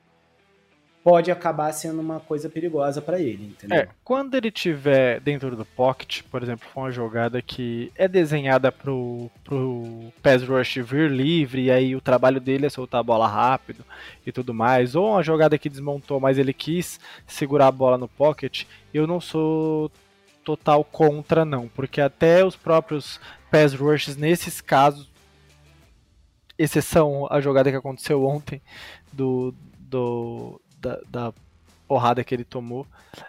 S1: pode acabar sendo uma coisa perigosa para ele, entendeu? É,
S2: quando ele tiver dentro do pocket, por exemplo, for uma jogada que é desenhada pro, pro pass rush vir livre e aí o trabalho dele é soltar a bola rápido e tudo mais, ou uma jogada que desmontou, mas ele quis segurar a bola no pocket, eu não sou total contra não, porque até os próprios pass rushes nesses casos exceção à jogada que aconteceu ontem do, do da, da porrada que ele tomou.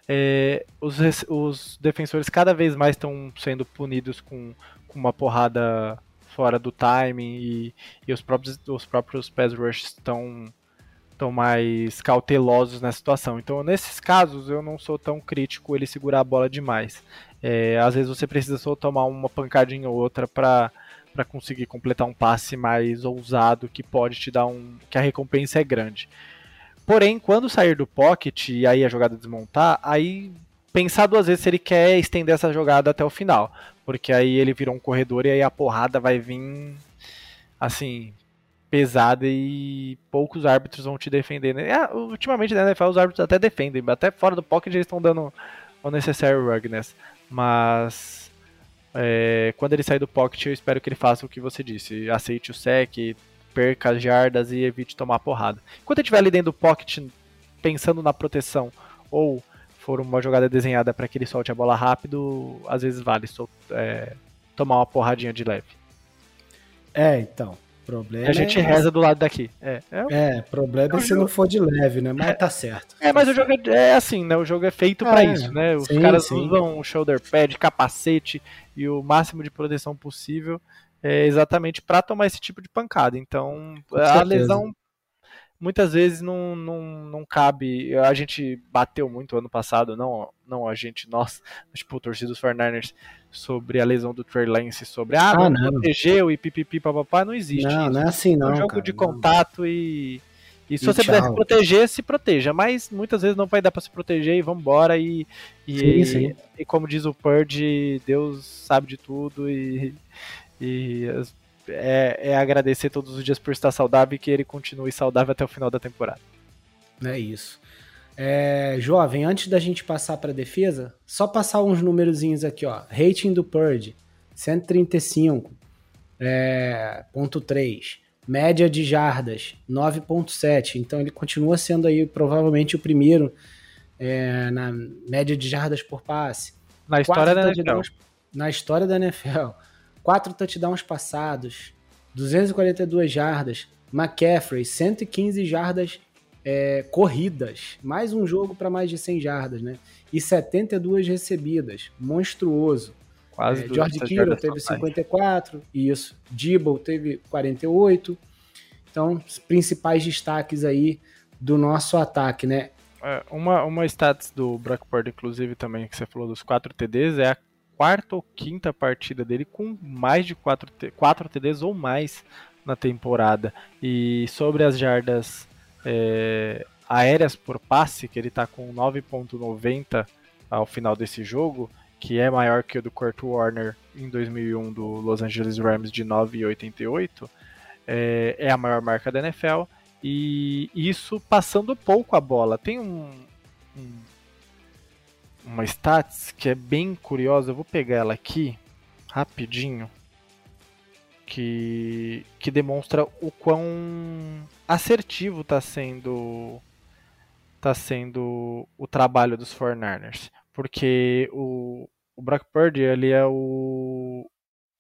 S2: É, os, os defensores cada vez mais estão sendo punidos com, com uma porrada fora do timing e, e os próprios os próprios pass rush estão estão mais cautelosos na situação. Então, nesses casos, eu não sou tão crítico ele segurar a bola demais. É, às vezes você precisa só tomar uma pancadinha ou outra para para conseguir completar um passe mais ousado que pode te dar um que a recompensa é grande. Porém, quando sair do pocket e aí a jogada desmontar, aí pensar duas vezes se ele quer estender essa jogada até o final, porque aí ele virou um corredor e aí a porrada vai vir assim pesada e poucos árbitros vão te defender. Né? É, ultimamente na NFL os árbitros até defendem, até fora do pocket eles estão dando o necessário rugness, mas é, quando ele sair do pocket eu espero que ele faça o que você disse, aceite o sec, perca as jardas e evite tomar porrada. Enquanto ele estiver ali dentro do pocket pensando na proteção ou for uma jogada desenhada para que ele solte a bola rápido, às vezes vale é, tomar uma porradinha de leve.
S1: É, então. Problema
S2: a gente
S1: é...
S2: reza do lado daqui. É,
S1: é, é problema é, é se jogo... não for de leve, né? Mas tá certo.
S2: É, mas o jogo é, é assim, né? O jogo é feito é, para isso, né? Os sim, caras sim. usam shoulder pad, capacete e o máximo de proteção possível é exatamente para tomar esse tipo de pancada. Então, a lesão muitas vezes não, não, não cabe. A gente bateu muito ano passado, não, não a gente, nós, tipo, o torcida dos 49ers, sobre a lesão do Trey Lance, sobre ah, ah não, protegeu e pipipi papapá, não existe.
S1: Não, isso. não é assim, não. É
S2: um jogo cara, de contato não. e. E se e você tchau. puder se proteger, se proteja. Mas muitas vezes não vai dar para se proteger e vambora. E, e, sim, sim. e como diz o Purge, Deus sabe de tudo e, e é, é, agradecer todos os dias por estar saudável e que ele continue saudável até o final da temporada.
S1: É isso. É, jovem, antes da gente passar para defesa, só passar uns númerozinhos aqui, ó. Rating do Purge, 135, é, ponto 3. Média de jardas, 9.7. Então ele continua sendo aí provavelmente o primeiro é, na média de jardas por passe.
S2: Na história da NFL.
S1: Na história da NFL. 4 touchdowns passados, 242 jardas. McCaffrey, 115 jardas é, corridas. Mais um jogo para mais de 100 jardas, né? E 72 recebidas. Monstruoso. Quase é, George Kittle teve 54, isso. Dibble teve 48. Então, os principais destaques aí do nosso ataque, né?
S2: É, uma, uma status do Brock Purdy, inclusive, também, que você falou dos 4 TDs, é a quarta ou quinta partida dele com mais de 4, 4 TDs ou mais na temporada. E sobre as jardas é, aéreas por passe, que ele está com 9.90 ao final desse jogo, que é maior que o do Kurt Warner em 2001 do Los Angeles Rams de 9,88, é, é a maior marca da NFL. E isso passando pouco a bola. Tem um, um uma stats que é bem curiosa. Eu vou pegar ela aqui rapidinho, que que demonstra o quão assertivo está sendo tá sendo o trabalho dos 49ers, porque o, o Brock Purdy ele é o,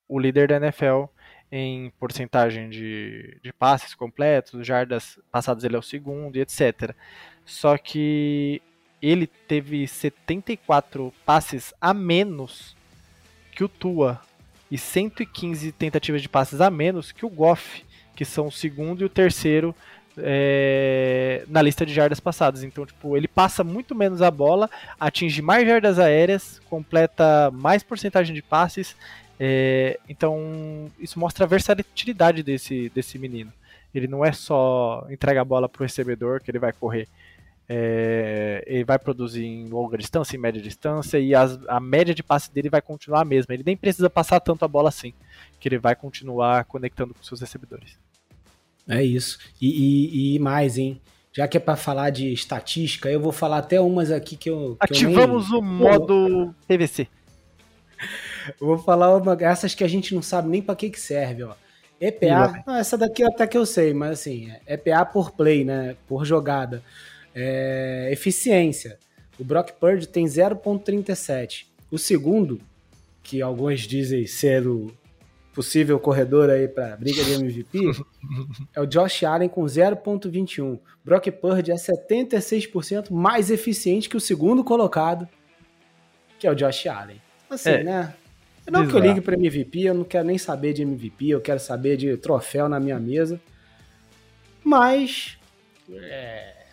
S2: o líder da NFL em porcentagem de, de passes completos, jardas passadas ele é o segundo e etc. Só que ele teve 74 passes a menos que o Tua e 115 tentativas de passes a menos que o Goff, que são o segundo e o terceiro é, na lista de jardas passadas. Então, tipo, ele passa muito menos a bola, atinge mais jardas aéreas, completa mais porcentagem de passes. É, então, isso mostra a versatilidade desse, desse menino. Ele não é só entrega a bola para o recebedor que ele vai correr. É, ele vai produzir em longa distância, em média distância, e as, a média de passe dele vai continuar a mesma. Ele nem precisa passar tanto a bola assim, que ele vai continuar conectando com seus recebedores.
S1: É isso. E, e, e mais, hein? Já que é para falar de estatística, eu vou falar até umas aqui que eu. Que
S2: Ativamos
S1: eu
S2: nem... o modo PVC.
S1: Eu vou falar uma, essas que a gente não sabe nem para que, que serve, ó. EPA, não, essa daqui até que eu sei, mas assim, EPA por play, né? Por jogada. É, eficiência. O Brock Purdy tem 0.37. O segundo, que alguns dizem ser o, possível corredor aí para briga de MVP, é o Josh Allen com 0.21. Brock Purdy é 76% mais eficiente que o segundo colocado, que é o Josh Allen. Assim, é, né? Não exato. que eu ligue para MVP, eu não quero nem saber de MVP, eu quero saber de troféu na minha mesa. Mas.
S2: É,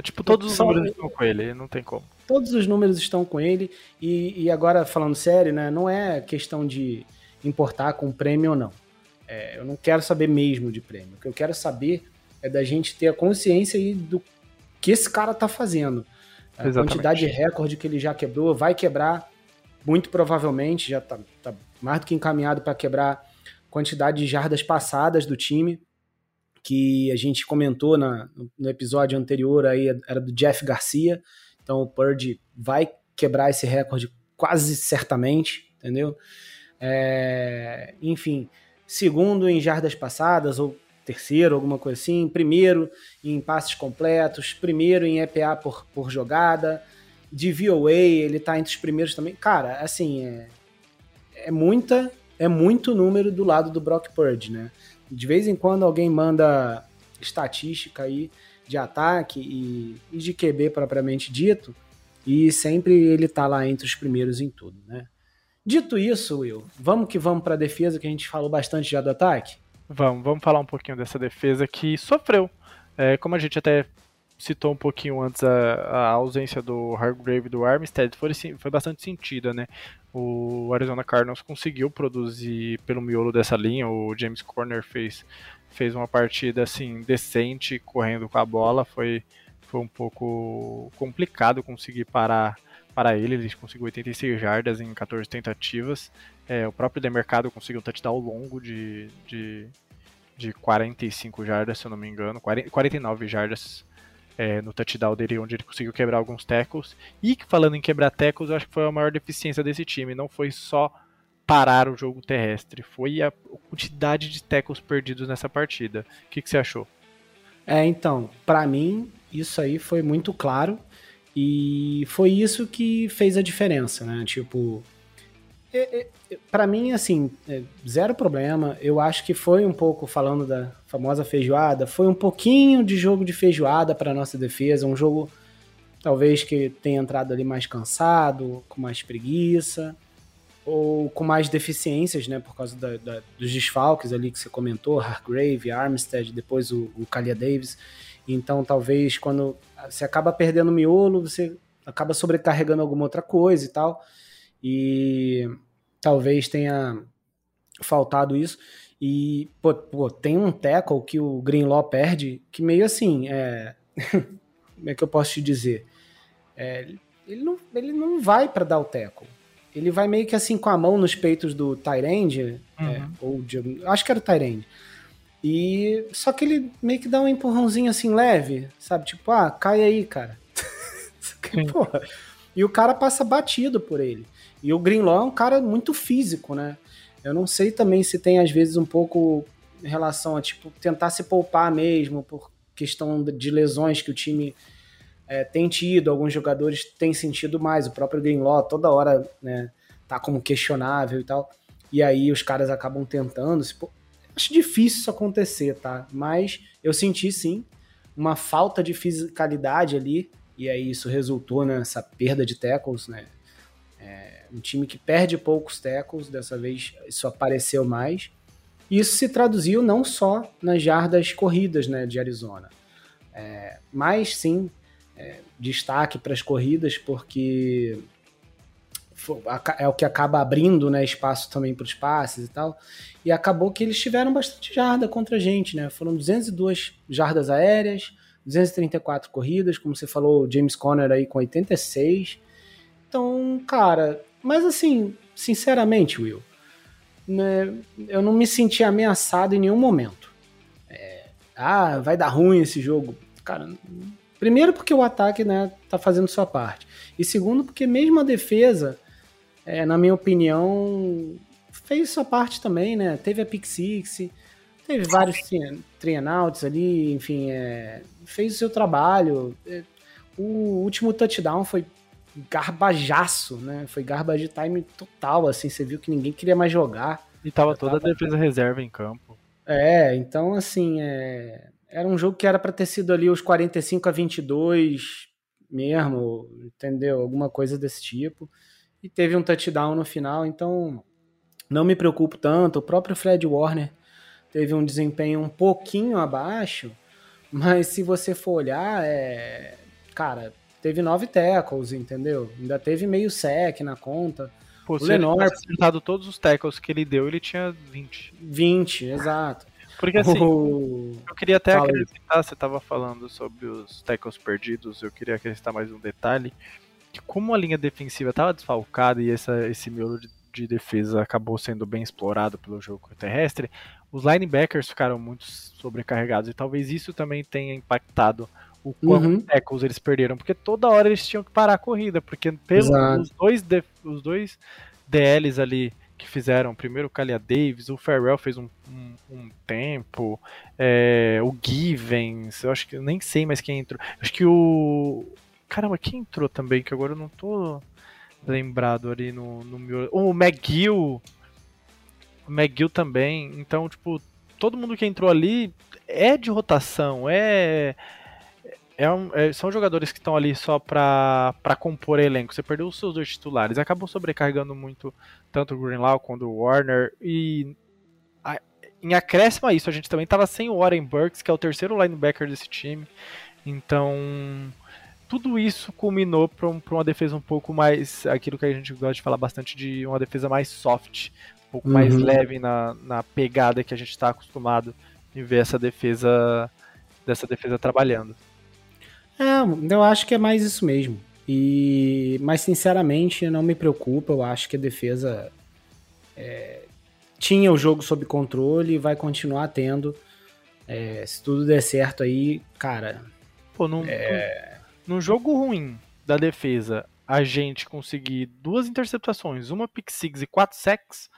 S2: é tipo, todos os números estão com ele, não tem como.
S1: Todos os números estão com ele. E, e agora, falando sério, né? Não é questão de importar com prêmio ou não. É, eu não quero saber mesmo de prêmio. O que eu quero saber é da gente ter a consciência aí do que esse cara tá fazendo. A Exatamente. quantidade de recorde que ele já quebrou, vai quebrar, muito provavelmente, já tá, tá mais do que encaminhado para quebrar quantidade de jardas passadas do time, que a gente comentou na, no episódio anterior aí, era do Jeff Garcia. Então o Purdy vai quebrar esse recorde quase certamente, entendeu? É, enfim, segundo em jardas passadas, ou terceiro, alguma coisa assim, primeiro em passes completos, primeiro em EPA por, por jogada, de VOA, ele tá entre os primeiros também. Cara, assim, é, é muita, é muito número do lado do Brock Purdy, né? De vez em quando alguém manda estatística aí de ataque e, e de QB propriamente dito, e sempre ele tá lá entre os primeiros em tudo, né? Dito isso, Will, vamos que vamos para a defesa, que a gente falou bastante já do ataque?
S2: Vamos, vamos falar um pouquinho dessa defesa que sofreu. É, como a gente até citou um pouquinho antes, a, a ausência do Hargrave e do Armstead foi, foi bastante sentida, né? O Arizona Cardinals conseguiu produzir pelo miolo dessa linha, o James Corner fez, fez uma partida assim decente, correndo com a bola, foi, foi um pouco complicado conseguir parar para ele, ele conseguiu 86 jardas em 14 tentativas. É, o próprio Demercado conseguiu um touchdown longo de, de, de 45 jardas, se eu não me engano, 40, 49 jardas é, no touchdown dele, onde ele conseguiu quebrar alguns tackles. E falando em quebrar tackles, eu acho que foi a maior deficiência desse time. Não foi só parar o jogo terrestre, foi a quantidade de tackles perdidos nessa partida. O que, que você achou?
S1: É, então, para mim, isso aí foi muito claro. E foi isso que fez a diferença, né? Tipo, é, é, para mim, assim, é, zero problema. Eu acho que foi um pouco, falando da famosa feijoada, foi um pouquinho de jogo de feijoada para nossa defesa. Um jogo, talvez, que tenha entrado ali mais cansado, com mais preguiça, ou com mais deficiências, né? Por causa da, da, dos desfalques ali que você comentou, Hargrave, Armstead, depois o, o Kalia Davis. Então, talvez quando você acaba perdendo o miolo, você acaba sobrecarregando alguma outra coisa e tal. E talvez tenha faltado isso. E, pô, pô tem um tackle que o Greenlaw perde, que meio assim, é... como é que eu posso te dizer? É, ele, não, ele não vai para dar o tackle. Ele vai meio que assim com a mão nos peitos do Tyrande, é, uhum. é, ou de, acho que era o Tyrande. E só que ele meio que dá um empurrãozinho assim leve, sabe? Tipo, ah, cai aí, cara. Porra. E o cara passa batido por ele. E o Greenlaw é um cara muito físico, né? Eu não sei também se tem às vezes um pouco em relação a tipo tentar se poupar mesmo por questão de lesões que o time é, tem tido, alguns jogadores têm sentido mais. O próprio Greenlaw toda hora, né, tá como questionável e tal. E aí os caras acabam tentando se Acho difícil isso acontecer, tá? Mas eu senti sim uma falta de fisicalidade ali, e aí isso resultou nessa perda de tackles, né? É um time que perde poucos tackles, dessa vez isso apareceu mais. E isso se traduziu não só nas jardas corridas né, de Arizona, é, mas sim é, destaque para as corridas, porque é o que acaba abrindo né, espaço também para os passes e tal. E acabou que eles tiveram bastante jarda contra a gente, né? Foram 202 jardas aéreas, 234 corridas, como você falou, James Conner aí com 86. Então, cara, mas assim, sinceramente, Will, né, eu não me senti ameaçado em nenhum momento. É, ah, vai dar ruim esse jogo. Cara, primeiro porque o ataque né, tá fazendo sua parte. E segundo porque mesmo a defesa é, na minha opinião, fez sua parte também, né? Teve a Pick Six, teve vários trienouts ali, enfim, é, fez o seu trabalho. É, o último touchdown foi garbajaço, né? Foi garbage time total, assim, você viu que ninguém queria mais jogar.
S2: E tava toda a defesa reserva em campo.
S1: É, então assim, é... era um jogo que era para ter sido ali os 45 a 22 mesmo, entendeu? Alguma coisa desse tipo. E teve um touchdown no final, então não me preocupo tanto. O próprio Fred Warner teve um desempenho um pouquinho abaixo, mas se você for olhar, é... cara, teve nove tackles, entendeu? Ainda teve meio sec na conta.
S2: Pô, o Lenor... ele acertado todos os tackles que ele deu, ele tinha 20.
S1: 20, exato.
S2: Porque assim, o... eu queria até Fala acrescentar, você estava falando sobre os tackles perdidos, eu queria acrescentar mais um detalhe, que como a linha defensiva estava desfalcada e essa, esse miolo de, de defesa acabou sendo bem explorado pelo jogo terrestre, os linebackers ficaram muito sobrecarregados e talvez isso também tenha impactado o quanto uhum. tackles eles perderam, porque toda hora eles tinham que parar a corrida, porque pelos os dois, os dois DLs ali que fizeram, primeiro o Kalia Davis, o Farrell fez um, um, um tempo, é, o Givens, eu acho que eu nem sei mais quem entrou, acho que o caramba, quem entrou também, que agora eu não tô lembrado ali no, no meu, o McGill, o McGill também, então tipo, todo mundo que entrou ali é de rotação, é é um, é, são jogadores que estão ali só para compor elenco. Você perdeu os seus dois titulares, acabou sobrecarregando muito tanto o Greenlaw quanto o Warner. E a, em acréscimo a isso, a gente também estava sem o Warren Burks, que é o terceiro linebacker desse time. Então, tudo isso culminou para um, uma defesa um pouco mais. aquilo que a gente gosta de falar bastante de uma defesa mais soft, um pouco uhum. mais leve na, na pegada que a gente está acostumado em ver essa defesa dessa defesa trabalhando.
S1: É, eu acho que é mais isso mesmo. E, mas sinceramente, não me preocupa. Eu acho que a defesa é, tinha o jogo sob controle e vai continuar tendo. É, se tudo der certo aí, cara.
S2: Pô, num, é... num jogo ruim da defesa, a gente conseguir duas interceptações, uma pick six e quatro sacks.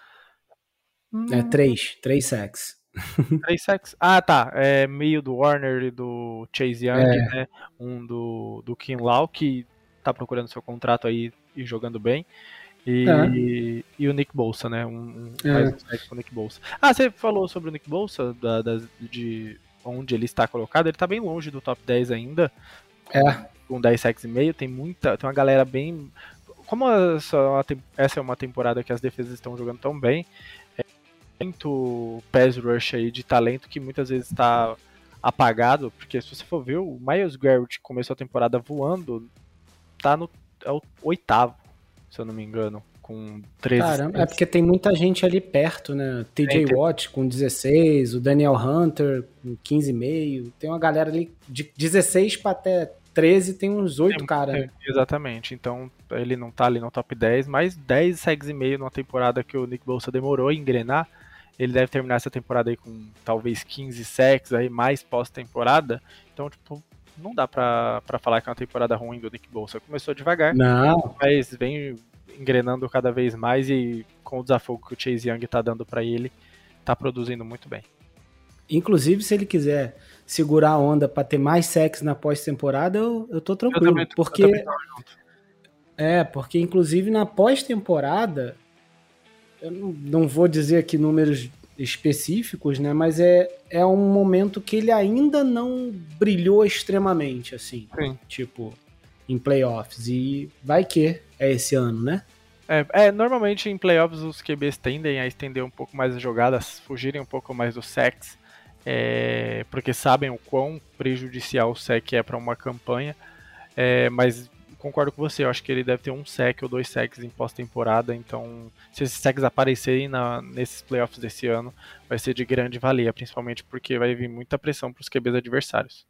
S1: É, hum. três, três sacks.
S2: Três sacks? Ah, tá. É meio do Warner e do Chase Young, é. né? Um do, do Kim Lau, que tá procurando seu contrato aí e jogando bem. E, é. e o Nick Bolsa, né? Um, um é. mais um sack com o Nick Bolsa. Ah, você falou sobre o Nick Bolsa, da, da, de onde ele está colocado. Ele tá bem longe do top 10 ainda.
S1: É.
S2: Com 10 sacks e meio. Tem muita. Tem uma galera bem. Como essa, essa é uma temporada que as defesas estão jogando tão bem, muito pass rush aí de talento que muitas vezes está apagado, porque se você for ver, o Miles Garrett começou a temporada voando, tá no é o oitavo, se eu não me engano, com 13.
S1: Caramba, é porque tem muita gente ali perto, né? TJ é, Watt com 16, o Daniel Hunter com 15,5, tem uma galera ali de 16 para até 13 tem uns 8 caras. É,
S2: exatamente. Então ele não tá ali no top 10, mas 10 segs e meio numa temporada que o Nick Bolsa demorou a engrenar. Ele deve terminar essa temporada aí com talvez 15 sacks aí, mais pós-temporada. Então, tipo, não dá pra, pra falar que é uma temporada ruim do Nick Bolsa. Começou devagar,
S1: não.
S2: mas vem engrenando cada vez mais e com o desafio que o Chase Young tá dando para ele, tá produzindo muito bem.
S1: Inclusive, se ele quiser segurar a onda para ter mais sexo na pós-temporada, eu, eu tô tranquilo. Eu também, porque. Eu é, porque inclusive na pós-temporada eu não, vou dizer aqui números específicos, né? Mas é, é um momento que ele ainda não brilhou extremamente, assim. Sim. Tipo, em playoffs. E vai que é esse ano, né?
S2: É, é, normalmente em playoffs os QBs tendem a estender um pouco mais as jogadas, fugirem um pouco mais do sex, é, porque sabem o quão prejudicial o sec é para uma campanha. É, mas concordo com você, eu acho que ele deve ter um sec ou dois secs em pós-temporada, então se esses secs aparecerem na, nesses playoffs desse ano, vai ser de grande valia, principalmente porque vai vir muita pressão para os QBs adversários.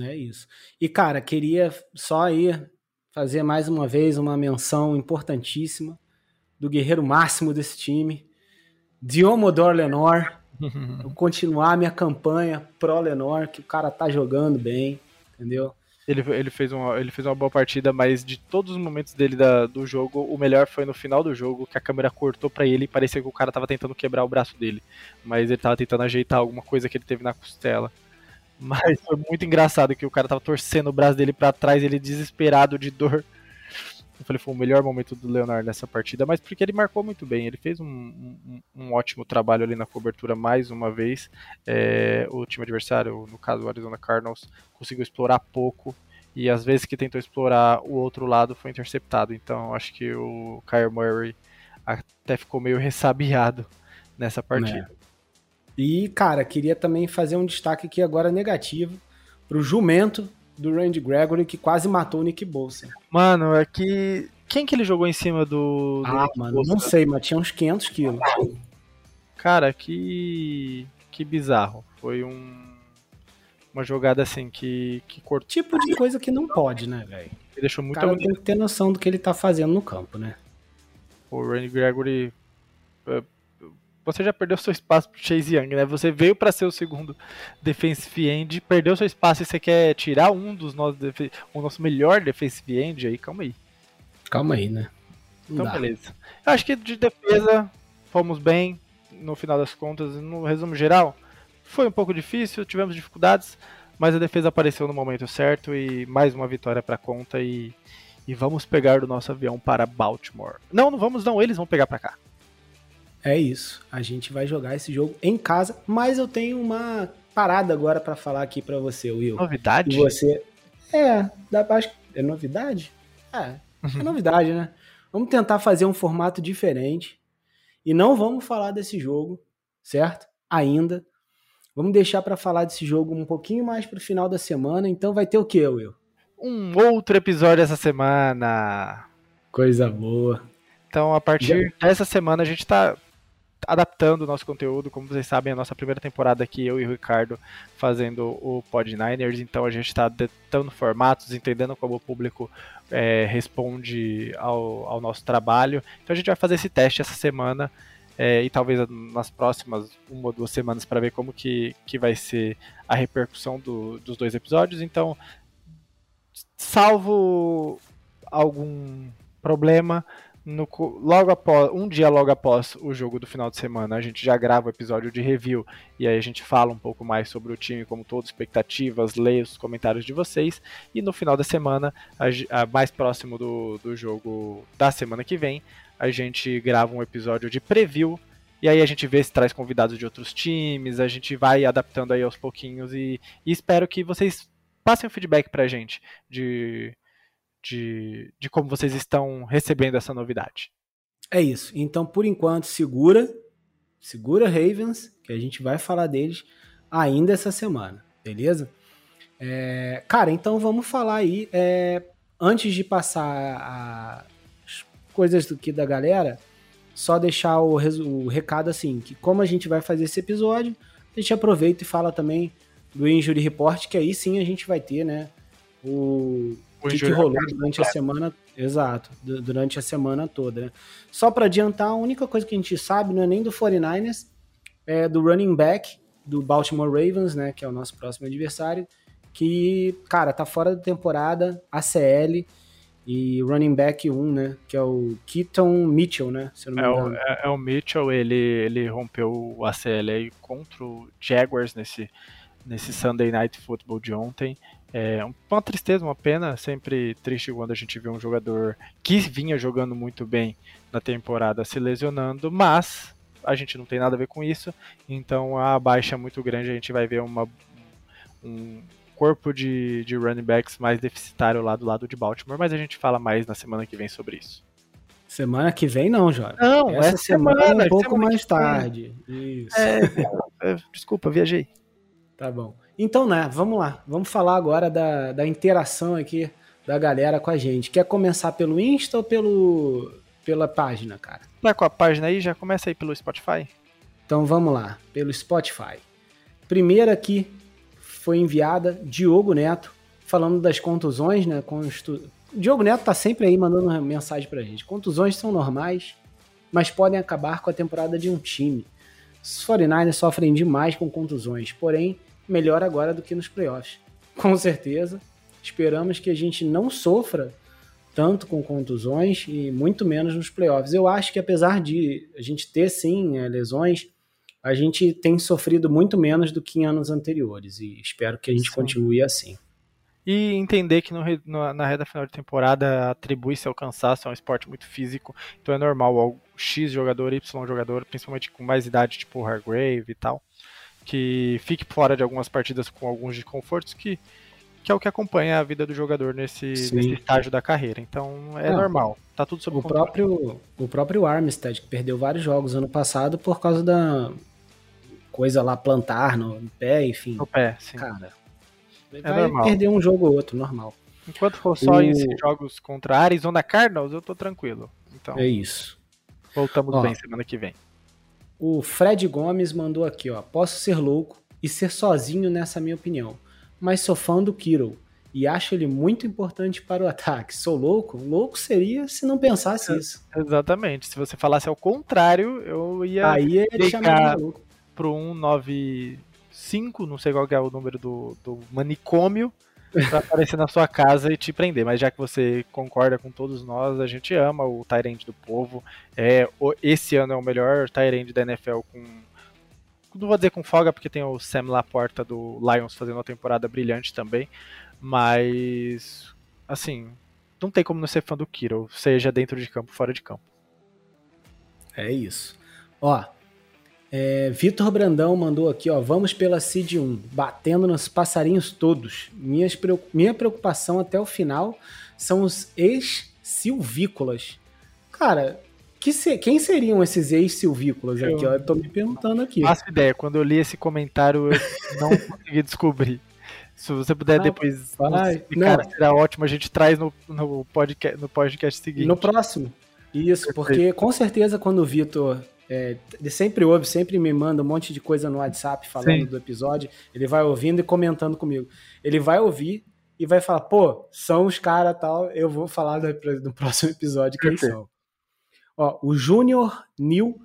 S1: É isso. E cara, queria só aí fazer mais uma vez uma menção importantíssima do guerreiro máximo desse time, Diomodor Lenor, continuar minha campanha pro Lenor, que o cara tá jogando bem, entendeu?
S2: Ele, ele, fez uma, ele fez uma boa partida, mas de todos os momentos dele da, do jogo, o melhor foi no final do jogo, que a câmera cortou para ele e parecia que o cara tava tentando quebrar o braço dele. Mas ele tava tentando ajeitar alguma coisa que ele teve na costela. Mas foi muito engraçado que o cara tava torcendo o braço dele para trás, ele desesperado de dor. Eu falei, foi o melhor momento do Leonard nessa partida, mas porque ele marcou muito bem. Ele fez um, um, um ótimo trabalho ali na cobertura mais uma vez. É, o time adversário, no caso o Arizona Cardinals, conseguiu explorar pouco. E às vezes que tentou explorar o outro lado foi interceptado. Então acho que o Kyle Murray até ficou meio ressabiado nessa partida. É.
S1: E, cara, queria também fazer um destaque aqui agora negativo pro jumento do Randy Gregory que quase matou o Nick Bolsa.
S2: Mano, é que. Quem que ele jogou em cima do. do
S1: ah, mano, Bolsa? não sei, mas tinha uns 500 quilos.
S2: Cara, que. Que bizarro. Foi um. Uma jogada assim que, que cortou.
S1: Tipo de coisa que não pode, né, velho?
S2: Deixou muito.
S1: O cara tem que ter noção do que ele tá fazendo no campo, né?
S2: O Randy Gregory é, você já perdeu seu espaço pro Chase Young, né? Você veio para ser o segundo defensive end, perdeu seu espaço e você quer tirar um dos nossos o nosso melhor defensive end aí, calma aí.
S1: Calma aí, né?
S2: Não então, dá. beleza. Eu acho que de defesa fomos bem, no final das contas, no resumo geral, foi um pouco difícil, tivemos dificuldades, mas a defesa apareceu no momento certo e mais uma vitória para conta e, e vamos pegar o nosso avião para Baltimore. Não, não vamos não, eles vão pegar para cá.
S1: É isso. A gente vai jogar esse jogo em casa, mas eu tenho uma parada agora para falar aqui para você, Will.
S2: Novidade?
S1: E você. É, dá acho é novidade? É, é novidade, né? Vamos tentar fazer um formato diferente e não vamos falar desse jogo, certo? Ainda. Vamos deixar para falar desse jogo um pouquinho mais pro final da semana. Então vai ter o que, Will?
S2: Um outro episódio essa semana.
S1: Coisa boa.
S2: Então, a partir Já... dessa semana, a gente tá adaptando o nosso conteúdo. Como vocês sabem, a nossa primeira temporada aqui, eu e o Ricardo fazendo o Pod Niners, então a gente está adaptando formatos, entendendo como o público é, responde ao, ao nosso trabalho. Então a gente vai fazer esse teste essa semana. É, e talvez nas próximas uma ou duas semanas para ver como que, que vai ser a repercussão do, dos dois episódios. Então, salvo algum problema, no, logo após, um dia logo após o jogo do final de semana, a gente já grava o episódio de review e aí a gente fala um pouco mais sobre o time, como todo, expectativas, leia os comentários de vocês. E no final da semana, a, a, mais próximo do, do jogo da semana que vem, a gente grava um episódio de preview. E aí a gente vê se traz convidados de outros times, a gente vai adaptando aí aos pouquinhos e, e espero que vocês passem um feedback pra gente de de, de como vocês estão recebendo essa novidade.
S1: É isso. Então, por enquanto, segura, segura Ravens, que a gente vai falar deles ainda essa semana, beleza? É, cara, então vamos falar aí. É, antes de passar as coisas do que da galera, só deixar o, o, recado assim, que como a gente vai fazer esse episódio, a gente aproveita e fala também do Injury Report, que aí sim a gente vai ter, né, o, o que, que rolou durante a semana, exato, durante a semana toda, né? Só para adiantar, a única coisa que a gente sabe não é nem do 49ers, é do running back do Baltimore Ravens, né, que é o nosso próximo adversário, que, cara, tá fora da temporada, ACL, e running back 1, né, que é o Keaton Mitchell, né,
S2: se não me engano. É, o, é, é o Mitchell, ele, ele rompeu o ACL aí contra o Jaguars nesse, nesse Sunday Night Football de ontem, é uma tristeza, uma pena, sempre triste quando a gente vê um jogador que vinha jogando muito bem na temporada se lesionando, mas a gente não tem nada a ver com isso, então a baixa é muito grande, a gente vai ver uma, um corpo de, de running backs mais deficitário lá do lado de Baltimore, mas a gente fala mais na semana que vem sobre isso.
S1: Semana que vem não, Jorge.
S2: Não, essa, essa semana, semana
S1: um pouco mais tarde. Isso.
S2: É, é, desculpa, viajei.
S1: Tá bom. Então, né, vamos lá. Vamos falar agora da, da interação aqui da galera com a gente. Quer começar pelo Insta ou pelo, pela página, cara?
S2: Tá com a página aí? Já começa aí pelo Spotify?
S1: Então vamos lá, pelo Spotify. Primeira aqui foi enviada Diogo Neto, falando das contusões, né? Constu... Diogo Neto tá sempre aí mandando mensagem pra gente. Contusões são normais, mas podem acabar com a temporada de um time. Os 49ers sofrem demais com contusões, porém melhor agora do que nos playoffs. Com certeza. Esperamos que a gente não sofra tanto com contusões e muito menos nos playoffs. Eu acho que apesar de a gente ter sim é, lesões, a gente tem sofrido muito menos do que em anos anteriores e espero que a gente sim. continue assim.
S2: e entender que no, na reta final de temporada atribui-se ao cansaço, é um esporte muito físico, então é normal o X jogador, Y jogador, principalmente com mais idade, tipo o Hargrave e tal, que fique fora de algumas partidas com alguns desconfortos que, que é o que acompanha a vida do jogador nesse, nesse estágio da carreira. Então é normal, tá tudo sob
S1: o controle. próprio O próprio Armstead, que perdeu vários jogos ano passado por causa da coisa lá plantar no pé, enfim.
S2: No pé, sim.
S1: Cara, é vai normal. perder um jogo ou outro, normal.
S2: Enquanto for só o... esses jogos contra Arizona Cardinals, eu tô tranquilo. Então,
S1: é isso.
S2: Voltamos ó, bem semana que vem.
S1: O Fred Gomes mandou aqui, ó. Posso ser louco e ser sozinho nessa minha opinião, mas sou fã do Kiro e acho ele muito importante para o ataque. Sou louco? Louco seria se não pensasse é, isso.
S2: Exatamente. Se você falasse ao contrário, eu ia
S1: Aí ele chamaria louco.
S2: pro 195, não sei qual é o número do, do manicômio, para aparecer na sua casa e te prender. Mas já que você concorda com todos nós, a gente ama o Tyrande do povo. É, esse ano é o melhor Tyrande da NFL com. Não vou dizer com folga, porque tem o Sam Laporta do Lions fazendo uma temporada brilhante também. Mas. Assim. Não tem como não ser fã do Kiro, seja dentro de campo, fora de campo.
S1: É isso. Ó, é, Vitor Brandão mandou aqui, ó, vamos pela Cid 1, batendo nos passarinhos todos. Minhas, minha preocupação até o final são os ex-silvícolas. Cara, que se, quem seriam esses ex-silvícolas aqui? Eu, eu tô me perguntando aqui.
S2: Faço ideia, quando eu li esse comentário eu não consegui descobrir. Se você puder ah, depois vai, explicar, não. será ótimo. A gente traz no, no, podcast, no podcast seguinte.
S1: No próximo. Isso, porque com certeza quando o Vitor é, ele sempre ouve, sempre me manda um monte de coisa no WhatsApp falando Sim. do episódio. Ele vai ouvindo e comentando comigo. Ele vai ouvir e vai falar, pô, são os caras tal. Eu vou falar no próximo episódio quem Perfeito. são. Ó, o Júnior Nil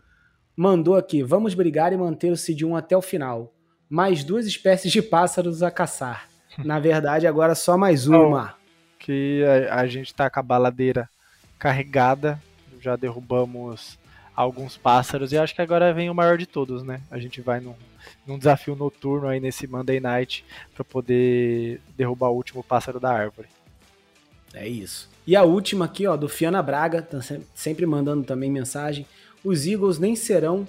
S1: mandou aqui: vamos brigar e manter o Cid 1 até o final. Mais duas espécies de pássaros a caçar. Na verdade, agora só mais uma.
S2: Que a, a gente tá com a baladeira carregada. Já derrubamos alguns pássaros. E acho que agora vem o maior de todos, né? A gente vai num, num desafio noturno aí nesse Monday Night para poder derrubar o último pássaro da árvore.
S1: É isso. E a última aqui, ó, do Fiana Braga, tá sempre mandando também mensagem. Os Eagles nem serão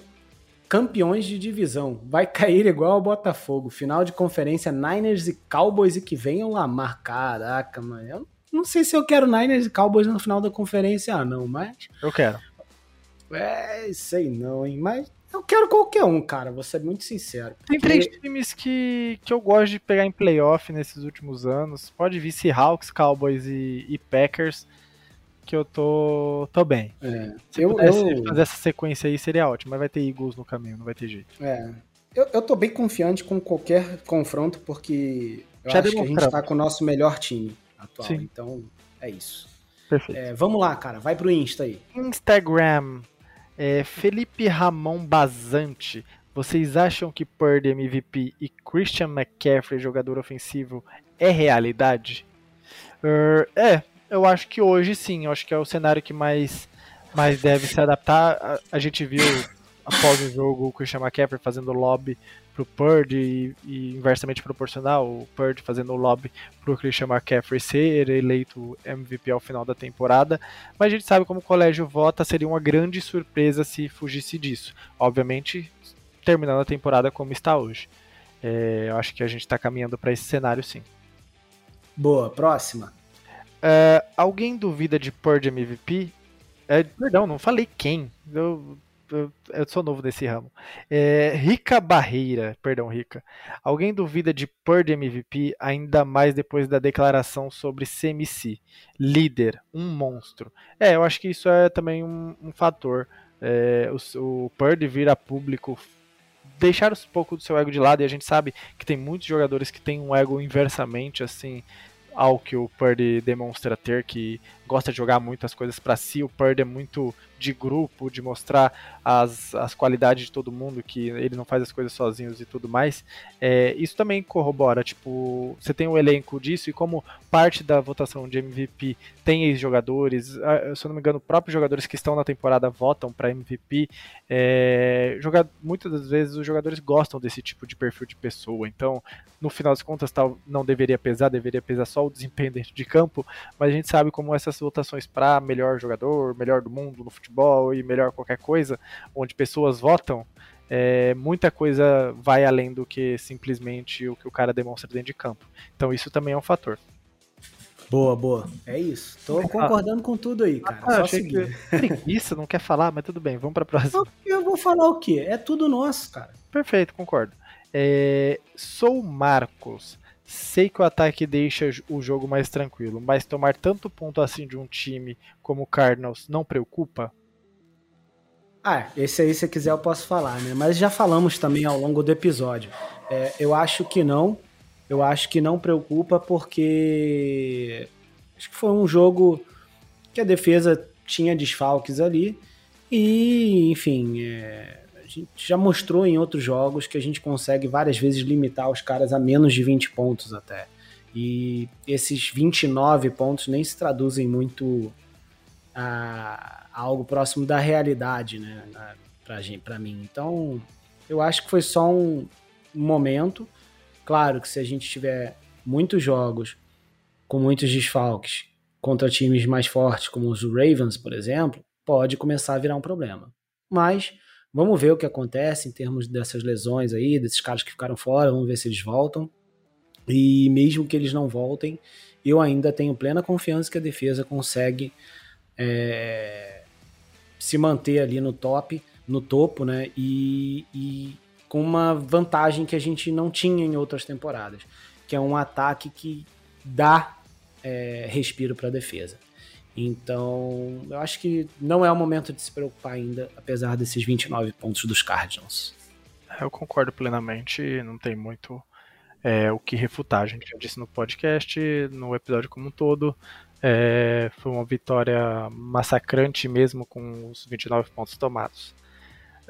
S1: campeões de divisão. Vai cair igual ao Botafogo. Final de conferência Niners e Cowboys e que venham Lamar. Caraca, mano. Eu não sei se eu quero Niners e Cowboys no final da conferência, ah, não, mas.
S2: Eu quero.
S1: É, sei não, hein? Mas eu quero qualquer um, cara, vou ser muito sincero.
S2: Tem três times que, que eu gosto de pegar em playoff nesses últimos anos. Pode vir Seahawks, Cowboys e, e Packers, que eu tô, tô bem.
S1: É.
S2: Se eu, eu fazer essa sequência aí seria ótimo, mas vai ter Eagles no caminho, não vai ter jeito.
S1: É. Eu, eu tô bem confiante com qualquer confronto, porque eu Já acho que a gente tá com o nosso melhor time atual. Sim. Então, é isso.
S2: Perfeito.
S1: É, vamos lá, cara, vai pro Insta aí.
S2: Instagram. É, Felipe Ramon Bazante, vocês acham que Purdy MVP e Christian McCaffrey, jogador ofensivo, é realidade? Uh, é, eu acho que hoje sim, eu acho que é o cenário que mais, mais deve se adaptar. A, a gente viu após o jogo o Christian McCaffrey fazendo lobby pro Purdy e, e, inversamente proporcional, o Purdy fazendo lobby pro Christian McCaffrey ser eleito MVP ao final da temporada, mas a gente sabe como o colégio vota, seria uma grande surpresa se fugisse disso. Obviamente, terminando a temporada como está hoje. É, eu acho que a gente está caminhando para esse cenário sim.
S1: Boa, próxima.
S2: Uh, alguém duvida de Purdy MVP? É, perdão, não falei quem. Eu eu, sou novo nesse ramo. É, Rica Barreira, perdão, Rica. Alguém duvida de Purdy MVP, ainda mais depois da declaração sobre CMC? Líder, um monstro. É, eu acho que isso é também um, um fator. É, o, o Purdy vir a público deixar um pouco do seu ego de lado e a gente sabe que tem muitos jogadores que têm um ego inversamente assim ao que o Purdy demonstra ter, que gosta de jogar muito as coisas para si. O Purdy é muito de grupo, de mostrar as, as qualidades de todo mundo, que ele não faz as coisas sozinhos e tudo mais. É, isso também corrobora, tipo, você tem um elenco disso e como parte da votação de MVP tem ex-jogadores, se eu não me engano, próprios jogadores que estão na temporada votam para MVP. É, joga, muitas das vezes os jogadores gostam desse tipo de perfil de pessoa, então no final das contas tal, não deveria pesar, deveria pesar só o desempenho dentro de campo, mas a gente sabe como essas votações para melhor jogador, melhor do mundo no futebol e melhor qualquer coisa, onde pessoas votam, é, muita coisa vai além do que simplesmente o que o cara demonstra dentro de campo. Então isso também é um fator.
S1: Boa, boa. É isso. Tô concordando com tudo aí, cara. Ah, Só seguir.
S2: que preguiça, não quer falar, mas tudo bem, vamos pra próxima.
S1: Eu vou falar o quê? É tudo nosso, cara.
S2: Perfeito, concordo. É, sou Marcos. Sei que o ataque deixa o jogo mais tranquilo, mas tomar tanto ponto assim de um time como o Cardinals não preocupa?
S1: Ah, esse aí, se quiser, eu posso falar, né? Mas já falamos também ao longo do episódio. É, eu acho que não. Eu acho que não preocupa porque acho que foi um jogo que a defesa tinha desfalques ali e, enfim, é, gente já mostrou em outros jogos que a gente consegue várias vezes limitar os caras a menos de 20 pontos até. E esses 29 pontos nem se traduzem muito a algo próximo da realidade, né, pra, gente, pra mim. Então, eu acho que foi só um momento. Claro que se a gente tiver muitos jogos com muitos desfalques contra times mais fortes, como os Ravens, por exemplo, pode começar a virar um problema. Mas vamos ver o que acontece em termos dessas lesões aí, desses caras que ficaram fora, vamos ver se eles voltam. E mesmo que eles não voltem, eu ainda tenho plena confiança que a defesa consegue é, se manter ali no top, no topo, né? E, e com uma vantagem que a gente não tinha em outras temporadas, que é um ataque que dá é, respiro para a defesa. Então, eu acho que não é o momento de se preocupar ainda, apesar desses 29 pontos dos Cardinals.
S2: Eu concordo plenamente, não tem muito é, o que refutar. A gente já disse no podcast, no episódio como um todo. É, foi uma vitória massacrante mesmo com os 29 pontos tomados.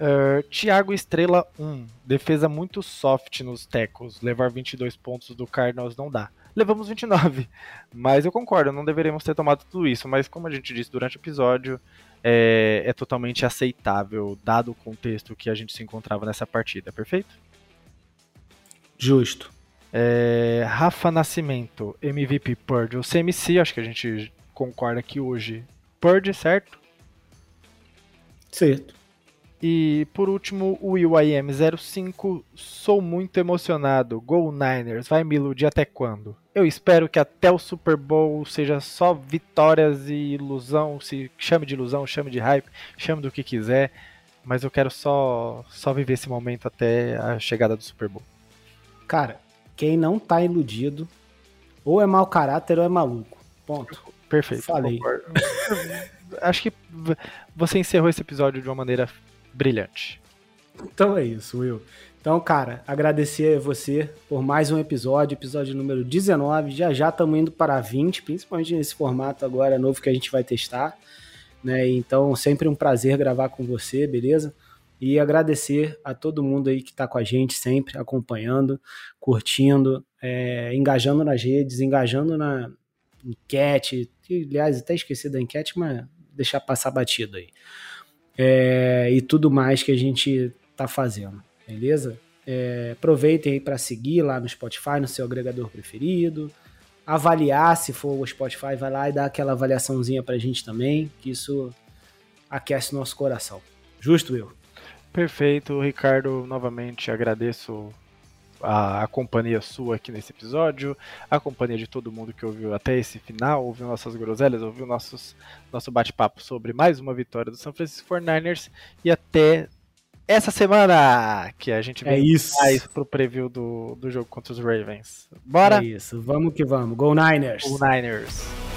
S2: Uh, Thiago Estrela 1. Defesa muito soft nos tecos. Levar 22 pontos do Cardinals não dá. Levamos 29. Mas eu concordo, não deveríamos ter tomado tudo isso. Mas como a gente disse durante o episódio, é, é totalmente aceitável, dado o contexto que a gente se encontrava nessa partida, perfeito?
S1: Justo.
S2: É, Rafa Nascimento, MVP Purge ou CMC, acho que a gente concorda aqui hoje. Purge, certo?
S1: Certo.
S2: E por último, o UIM05, sou muito emocionado. Go Niners, vai me iludir até quando? Eu espero que até o Super Bowl seja só vitórias e ilusão, se chame de ilusão, chame de hype, chame do que quiser, mas eu quero só só viver esse momento até a chegada do Super Bowl.
S1: Cara, quem não tá iludido, ou é mau caráter ou é maluco. Ponto.
S2: Perfeito.
S1: Falei.
S2: Acho que você encerrou esse episódio de uma maneira brilhante.
S1: Então é isso, Will. Então, cara, agradecer a você por mais um episódio, episódio número 19. Já já estamos indo para 20, principalmente nesse formato agora novo que a gente vai testar. Né? Então, sempre um prazer gravar com você, beleza? e agradecer a todo mundo aí que está com a gente sempre, acompanhando, curtindo, é, engajando nas redes, engajando na enquete, que, aliás, até esqueci da enquete, mas deixar passar batido aí. É, e tudo mais que a gente está fazendo, beleza? É, aproveitem aí para seguir lá no Spotify, no seu agregador preferido. Avaliar, se for o Spotify, vai lá e dá aquela avaliaçãozinha para a gente também, que isso aquece nosso coração. Justo, eu?
S2: Perfeito, Ricardo. Novamente agradeço a, a, companhia sua aqui nesse episódio, a companhia de todo mundo que ouviu até esse final, ouviu nossas groselhas, ouviu nossos, nosso bate-papo sobre mais uma vitória do São Francisco 49ers e até essa semana que a gente
S1: é isso.
S2: mais pro preview do, do jogo contra os Ravens. Bora?
S1: É isso, vamos que vamos. Go Niners!
S2: Go Niners!